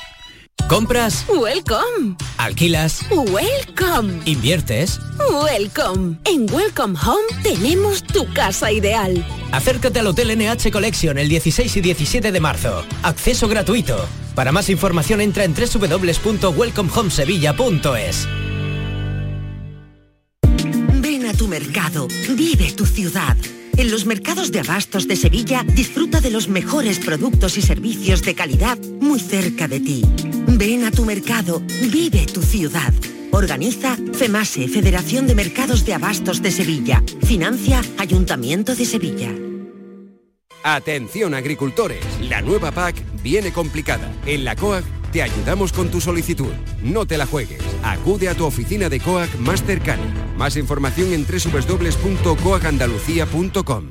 ¿Compras? Welcome. ¿Alquilas? Welcome. ¿Inviertes? Welcome. En Welcome Home tenemos tu casa ideal. Acércate al Hotel NH Collection el 16 y 17 de marzo. Acceso gratuito. Para más información entra en www.welcomehomesevilla.es. Ven a tu mercado, vive tu ciudad. En los mercados de abastos de Sevilla disfruta de los mejores productos y servicios de calidad muy cerca de ti. Ven a tu mercado, vive tu ciudad. Organiza FEMASE, Federación de Mercados de Abastos de Sevilla. Financia Ayuntamiento de Sevilla. Atención agricultores, la nueva PAC viene complicada. En la COAG te ayudamos con tu solicitud. No te la juegues. Acude a tu oficina de COAG más cercana. Más información en www.coagandalucía.com.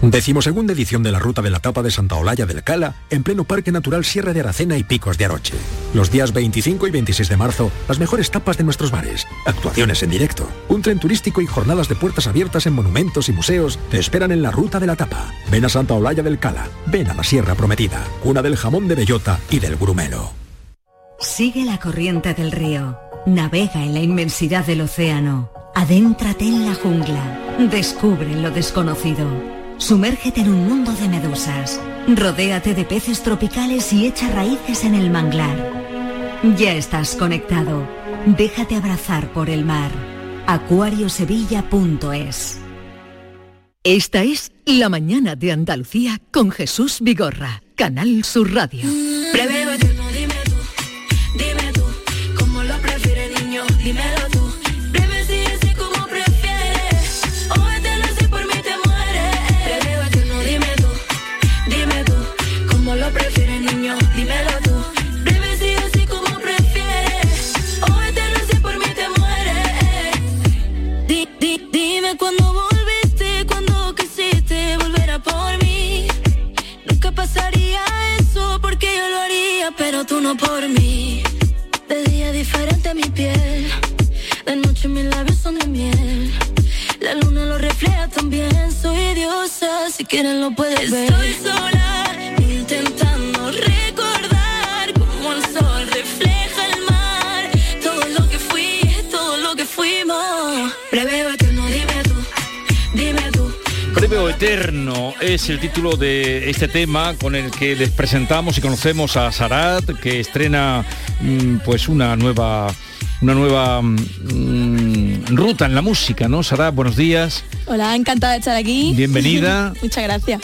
Decimosegunda edición de la Ruta de la Tapa de Santa Olalla del Cala, en pleno Parque Natural Sierra de Aracena y Picos de Aroche. Los días 25 y 26 de marzo, las mejores tapas de nuestros bares, actuaciones en directo, un tren turístico y jornadas de puertas abiertas en monumentos y museos te esperan en la Ruta de la Tapa. Ven a Santa Olalla del Cala, ven a la Sierra Prometida, cuna del jamón de bellota y del grumelo. Sigue la corriente del río, navega en la inmensidad del océano, adéntrate en la jungla, descubre lo desconocido. Sumérgete en un mundo de medusas, rodéate de peces tropicales y echa raíces en el manglar. Ya estás conectado, déjate abrazar por el mar. acuariosevilla.es Esta es La mañana de Andalucía con Jesús Vigorra, Canal Sur Radio. Quieres lo puedes ver. Estoy sola, intentando recordar cómo el sol refleja el mar. Todo lo que fui, todo lo que fuimos. Breve o eterno, dime tú, dime tú. Breve o eterno es el título de este tema con el que les presentamos y conocemos a Sarat, que estrena mm, pues una nueva una nueva mm, ruta en la música, ¿no? Sarat, buenos días. Hola, encantada de estar aquí. Bienvenida. <laughs> Muchas gracias.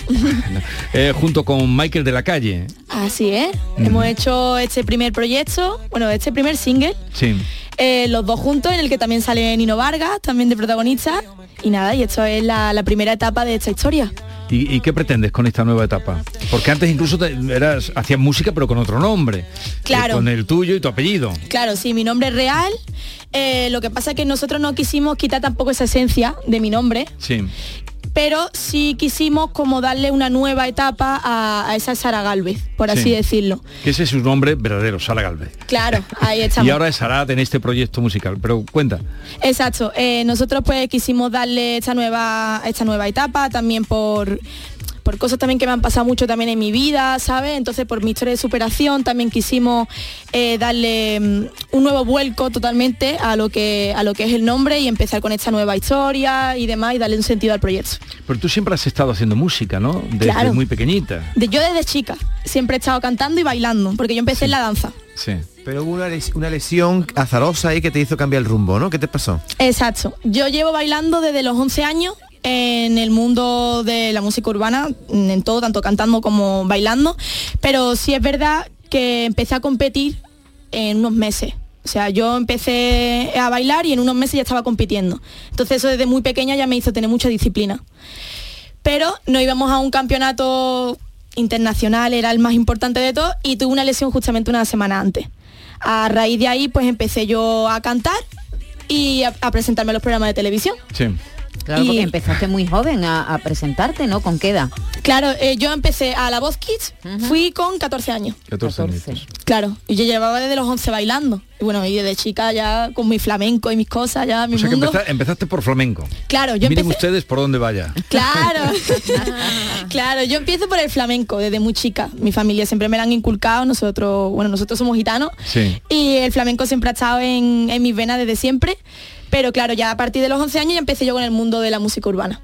Eh, junto con Michael de la Calle. Así es. Mm. Hemos hecho este primer proyecto, bueno, este primer single, Sí. eh, los dos juntos, en el que también sale Nino Vargas, también de protagonista. Y nada, y esto es la, la primera etapa de esta historia. ¿Y, y qué pretendes con esta nueva etapa? Porque antes incluso te- eras, hacías música pero con otro nombre. Claro. Eh, con el tuyo y tu apellido. Claro, sí, mi nombre es real. Eh, lo que pasa es que nosotros no quisimos quitar tampoco esa esencia de mi nombre, Sí. Pero sí quisimos como darle una nueva etapa a, a esa Sara Galvez, por así Sí. decirlo. Que ese es su nombre verdadero, Sara Galvez. Claro, ahí <laughs> estamos. Y ahora es Sarat en este proyecto musical. Pero cuenta. Exacto. eh, nosotros pues quisimos darle esta nueva, esta nueva etapa también por por cosas también que me han pasado mucho también en mi vida, ¿sabes? Entonces por mi historia de superación también quisimos eh, darle mm, un nuevo vuelco totalmente a lo que a lo que es el nombre y empezar con esta nueva historia y demás y darle un sentido al proyecto. Pero tú siempre has estado haciendo música, ¿no? Desde Claro. muy pequeñita. De- yo desde chica siempre he estado cantando y bailando, porque yo empecé en la danza. Sí. Pero hubo una, les- una lesión azarosa ahí que te hizo cambiar el rumbo, ¿no? ¿Qué te pasó? Exacto. Yo llevo bailando desde los 11 años en el mundo de la música urbana, en todo, tanto cantando como bailando, pero sí es verdad que empecé a competir en unos meses. O sea, yo empecé a bailar y en unos meses ya estaba compitiendo. Entonces eso desde muy pequeña ya me hizo tener mucha disciplina. Pero no íbamos a un campeonato internacional, era el más importante de todos, y tuve una lesión justamente una semana antes. A raíz de ahí pues empecé yo a cantar y a, a presentarme a los programas de televisión. Sí. Claro, Y- porque empezaste muy joven a, a presentarte, ¿no? ¿Con qué edad? Claro, eh, yo empecé a la Voz Kids, fui con 14 años. 14 añitos. Claro, y yo llevaba desde los 11 bailando. Y bueno, y desde chica ya con mi flamenco y mis cosas, ya mi O sea que empeza- empezaste por flamenco. Claro, yo Miren empecé... ustedes por dónde vaya. Claro, <laughs> claro, yo empiezo por el flamenco desde muy chica. Mi familia siempre me lo han inculcado, nosotros, bueno, nosotros somos gitanos Sí. y el flamenco siempre ha estado en, en mis venas desde siempre. Pero claro, ya a partir de los 11 años ya empecé yo con el mundo de la música urbana.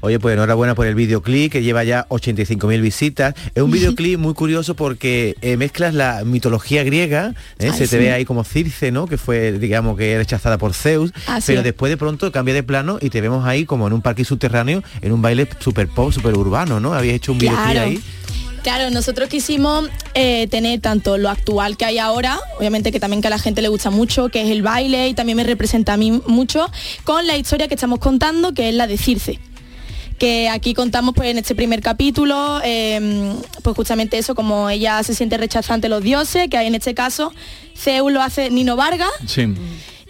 Oye, pues enhorabuena por el videoclip que lleva ya 85.000 visitas. Es un videoclip muy curioso porque eh, mezclas la mitología griega, ¿eh? Ay, se sí. te ve ahí como Circe, ¿no? Que fue, digamos, que rechazada por Zeus, Así pero es. después de pronto cambia de plano y te vemos ahí como en un parque subterráneo, en un baile super pop, super urbano, ¿no? Habías hecho un videoclip Claro. ahí. Claro, nosotros quisimos eh, tener tanto lo actual que hay ahora, obviamente que también que a la gente le gusta mucho, que es el baile y también me representa a mí mucho, con la historia que estamos contando, que es la de Circe que aquí contamos pues en este primer capítulo eh, pues justamente eso como ella se siente rechazada ante los dioses que hay en este caso Zeus lo hace Nino Vargas.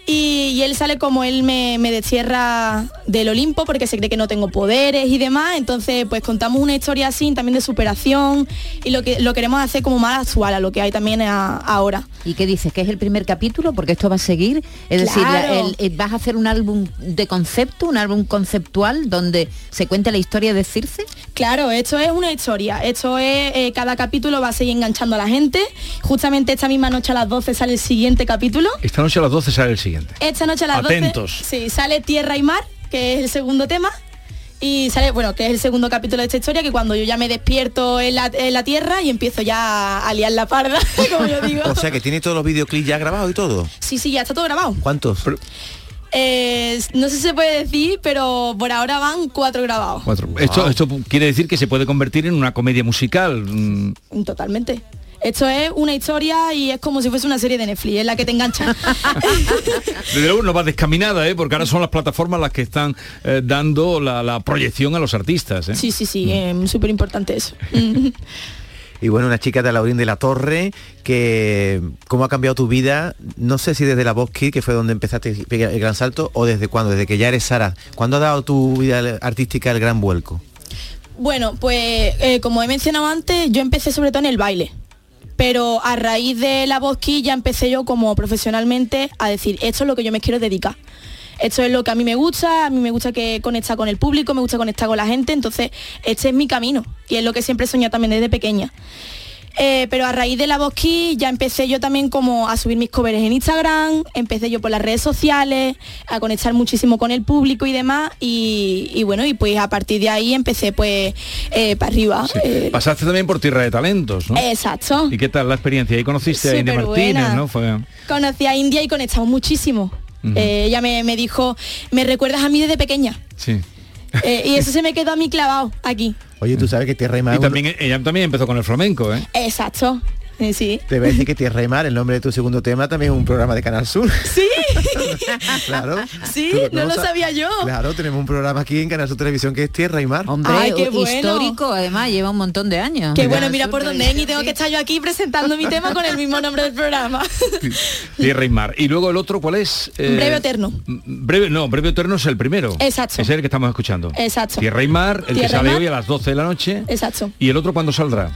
Y, y él sale como él me, me destierra del Olimpo porque se cree que no tengo poderes y demás. Entonces, pues contamos una historia así, también de superación y lo que lo queremos hacer como más actual a lo que hay también a- ahora. ¿Y qué dices? ¿Que es el primer capítulo? Porque esto va a seguir. Es decir, la- Claro. el- el- vas a hacer un álbum de concepto, un álbum conceptual donde se cuente la historia de Circe. Claro, esto es una historia. Esto es, eh, cada capítulo va a seguir enganchando a la gente. Justamente esta misma noche a las 12 sale el siguiente capítulo. Esta noche a las 12 sale el siguiente. Esta noche a las Atentos. 12 sí, sale Tierra y Mar, que es el segundo tema. Y sale, bueno, que es el segundo capítulo de esta historia, que cuando yo ya me despierto en la, en la tierra y empiezo ya a liar la parda, <laughs> como yo digo. O sea que tiene todos los videoclips ya grabados y todo. Sí, sí, ya está todo grabado. ¿Cuántos? Eh, no sé si se puede decir, pero por ahora van cuatro grabados. Cuatro. Esto, esto quiere decir que se puede convertir en una comedia musical. mm, Totalmente. Esto es una historia y es como si fuese una serie de Netflix, es la que te engancha. <laughs> Desde luego no va descaminada, ¿eh? porque ahora son las plataformas las que están eh, dando la, la proyección a los artistas. ¿eh? sí, sí, sí, es súper importante eso. Mm. <laughs> Y bueno, una chica de Laurín de la Torre, que cómo ha cambiado tu vida, no sé si desde la Voz Kid, que fue donde empezaste el gran salto, o desde cuándo, desde que ya eres Sara. ¿Cuándo ha dado tu vida artística el gran vuelco? Bueno, pues eh, como he mencionado antes, yo empecé sobre todo en el baile. Pero a raíz de la Bosqui ya empecé yo como profesionalmente a decir, esto es lo que yo me quiero dedicar. Esto es lo que a mí me gusta, a mí me gusta que conectar con el público, me gusta conectar con la gente, entonces este es mi camino y es lo que siempre soñado también desde pequeña. Eh, pero a raíz de la Bosqui ya empecé yo también como a subir mis covers en Instagram, empecé yo por las redes sociales, a conectar muchísimo con el público y demás, y, y bueno, y pues a partir de ahí empecé pues eh, para arriba. Sí. eh, Pasaste también por Tierra de Talentos, ¿no? Exacto. ¿Y qué tal la experiencia? Ahí conociste a India. Martínez, ¿no? Fue... Conocí a India y conectamos muchísimo. Ella me, me dijo, me recuerdas a mí desde pequeña. Sí. Eh, y eso se me quedó a mí clavado aquí. Oye, tú sabes que Tierra y Mar... Y también, ella también empezó con el flamenco, ¿eh? Exacto. Eh, sí. Te voy a decir que Tierra y Mar, el nombre de tu segundo tema, también es un programa de Canal Sur. Sí. <laughs> claro. Sí, no lo sa- sabía yo. Claro, tenemos un programa aquí en Canal Sur Televisión que es Tierra y Mar. Hombre, Ay, qué bueno. histórico, además, lleva un montón de años. Qué bueno, mira por dónde Televisión. y tengo que estar yo aquí presentando mi tema con el mismo nombre del programa. Tierra y Mar. Y luego el otro, ¿cuál es? Eh, Breve Eterno. Breve, no, Breve Eterno es el primero. Exacto. Es el que estamos escuchando. Exacto. Tierra y Mar, el Tierra que sale hoy a las 12 de la noche. Exacto. ¿Y el otro cuándo saldrá?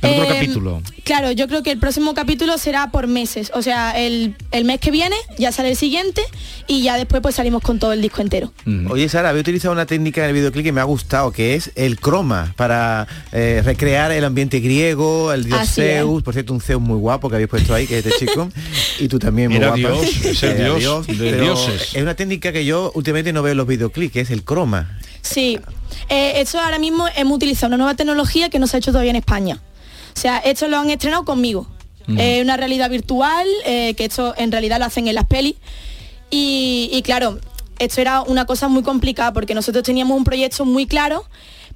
El otro Eh, capítulo. Claro, yo creo que el próximo capítulo será por meses. O sea, el, el mes que viene ya sale el siguiente y ya después pues salimos con todo el disco entero. Oye, Sara, había utilizado una técnica en el videoclip que me ha gustado, que es el croma, para eh, recrear el ambiente griego, el dios Así Zeus, por cierto, un Zeus muy guapo que habéis puesto ahí, que es este chico, <laughs> y tú también muy Era guapa. Dios, es el Era Dios de pero dioses. Es una técnica que yo últimamente no veo en los videoclips, que es el croma. Sí, eh, esto ahora mismo hemos utilizado una nueva tecnología que no se ha hecho todavía en España. O sea, esto lo han estrenado conmigo. Mm. Es una realidad virtual, eh, que esto en realidad lo hacen en las pelis. Y, y claro, esto era una cosa muy complicada porque nosotros teníamos un proyecto muy claro,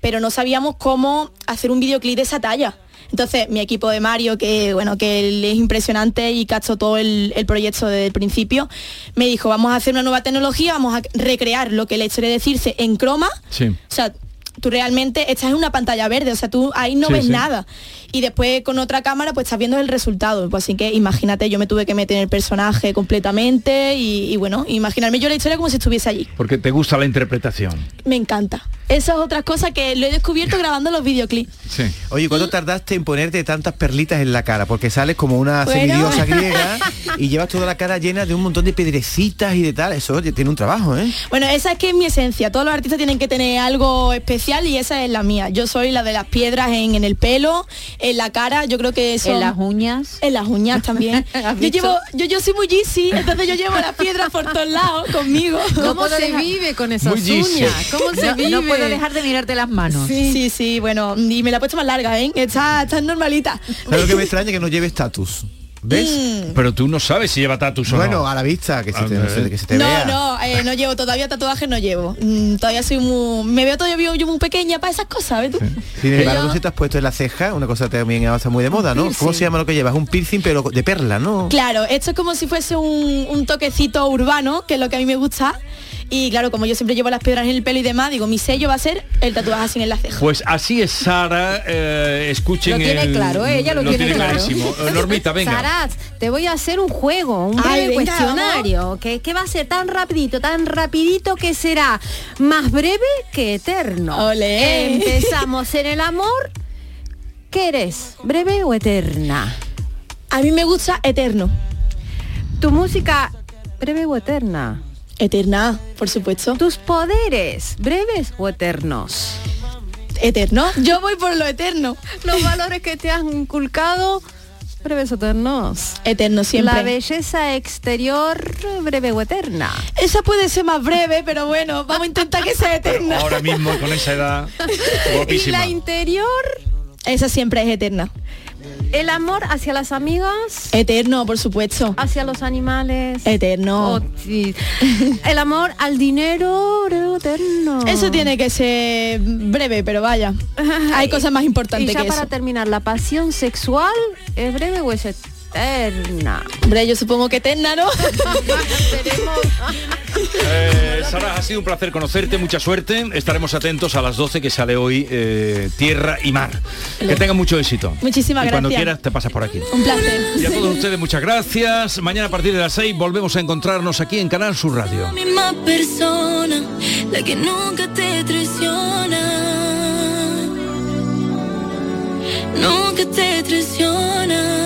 pero no sabíamos cómo hacer un videoclip de esa talla. Entonces, mi equipo de Mario, que bueno, que él es impresionante y cachó todo el, el proyecto desde el principio, me dijo, vamos a hacer una nueva tecnología, vamos a recrear lo que la historia de Circe en croma, Sí. o sea, tú realmente estás en una pantalla verde, o sea, tú ahí no Sí, ves sí. nada. Y después con otra cámara pues estás viendo el resultado. Pues así que imagínate, yo me tuve que meter en el personaje completamente y, y bueno, imaginarme yo la historia como si estuviese allí. Porque te gusta la interpretación. Me encanta. Esa es otra cosa que lo he descubierto grabando los videoclips. Sí. Oye, ¿cuánto tardaste en ponerte tantas perlitas en la cara? Porque sales como una Bueno. semidiosa griega <laughs> y llevas toda la cara llena de un montón de piedrecitas y de tal. Eso tiene un trabajo, ¿eh? Bueno, esa es que es mi esencia. Todos los artistas tienen que tener algo especial y esa es la mía. Yo soy la de las piedras en, en el pelo, en la cara. Yo creo que son... En las uñas. En las uñas también. <laughs> ¿Has yo llevo, yo, yo soy muy Yeezy, entonces yo llevo las piedras por todos lados conmigo. ¿Cómo se vive con esas uñas? ¿Cómo se No- vive? no puedo dejar de mirarte las manos. Sí, sí, sí, bueno, y me la he puesto más larga, ¿eh? Está, está normalita. ¿Sabes lo que me extraña? Que no lleve estatus. ¿Ves? Mm. Pero tú no sabes si lleva tatus o Bueno, no. a la vista, que se te, A ver. que se te No, vea. no, eh, no llevo todavía tatuajes, no llevo. Mm, todavía soy muy... Me veo todavía yo muy pequeña para esas cosas, ¿ves tú? Sin embargo, Yo- sí te has puesto en la ceja, una cosa también ahora está muy de moda, ¿no? piercing. ¿Cómo se llama lo que llevas? Un piercing, pero de perla, ¿no? Claro, esto es como si fuese un, un toquecito urbano, que es lo que a mí me gusta. Y claro, como yo siempre llevo las piedras en el pelo y demás, digo, mi sello va a ser el tatuaje así en la ceja. Pues así es Sara, eh, escuchen Lo tiene el- claro, ¿eh? ella lo tiene claro. clarísimo. Eh, Normita, venga. Sarat, te voy a hacer un juego, un Ay, breve venga, cuestionario, que, que va a ser tan rapidito, tan rapidito que será más breve que eterno. Olé. Empezamos en el amor. ¿Qué eres? ¿Breve o eterna? A mí me gusta eterno. ¿Tu música breve o eterna? Eterna, por supuesto. ¿Tus poderes breves o eternos? Eterno. Yo voy por lo eterno. Los valores que te han inculcado breves o eternos. Eterno siempre. La belleza exterior breve o eterna. Esa puede ser más breve, pero bueno, vamos a intentar que sea eterna. Ahora mismo con esa edad, <laughs> Y la interior, Esa siempre es eterna. El amor hacia las amigas, Eterno, por supuesto. hacia los animales. Eterno. Oh, sí. <laughs> El amor al dinero eterno. Eso tiene que ser breve, pero vaya. <laughs> Hay cosas más Y importantes ya que para eso. terminar, la pasión sexual es breve o es eterna. Hombre, yo supongo que eterna, ¿no? <laughs> Eh, Sara, ha sido un placer conocerte, mucha suerte. Estaremos atentos a las 12 que sale hoy eh, Tierra y Mar. Que tenga mucho éxito. Muchísimas y cuando gracias. quieras te pasas por aquí. Un placer. Y a todos ustedes muchas gracias. Mañana a partir de las 6 volvemos a encontrarnos aquí en Canal Sur Radio. La misma persona, la que nunca te traiciona. Nunca te traicionará.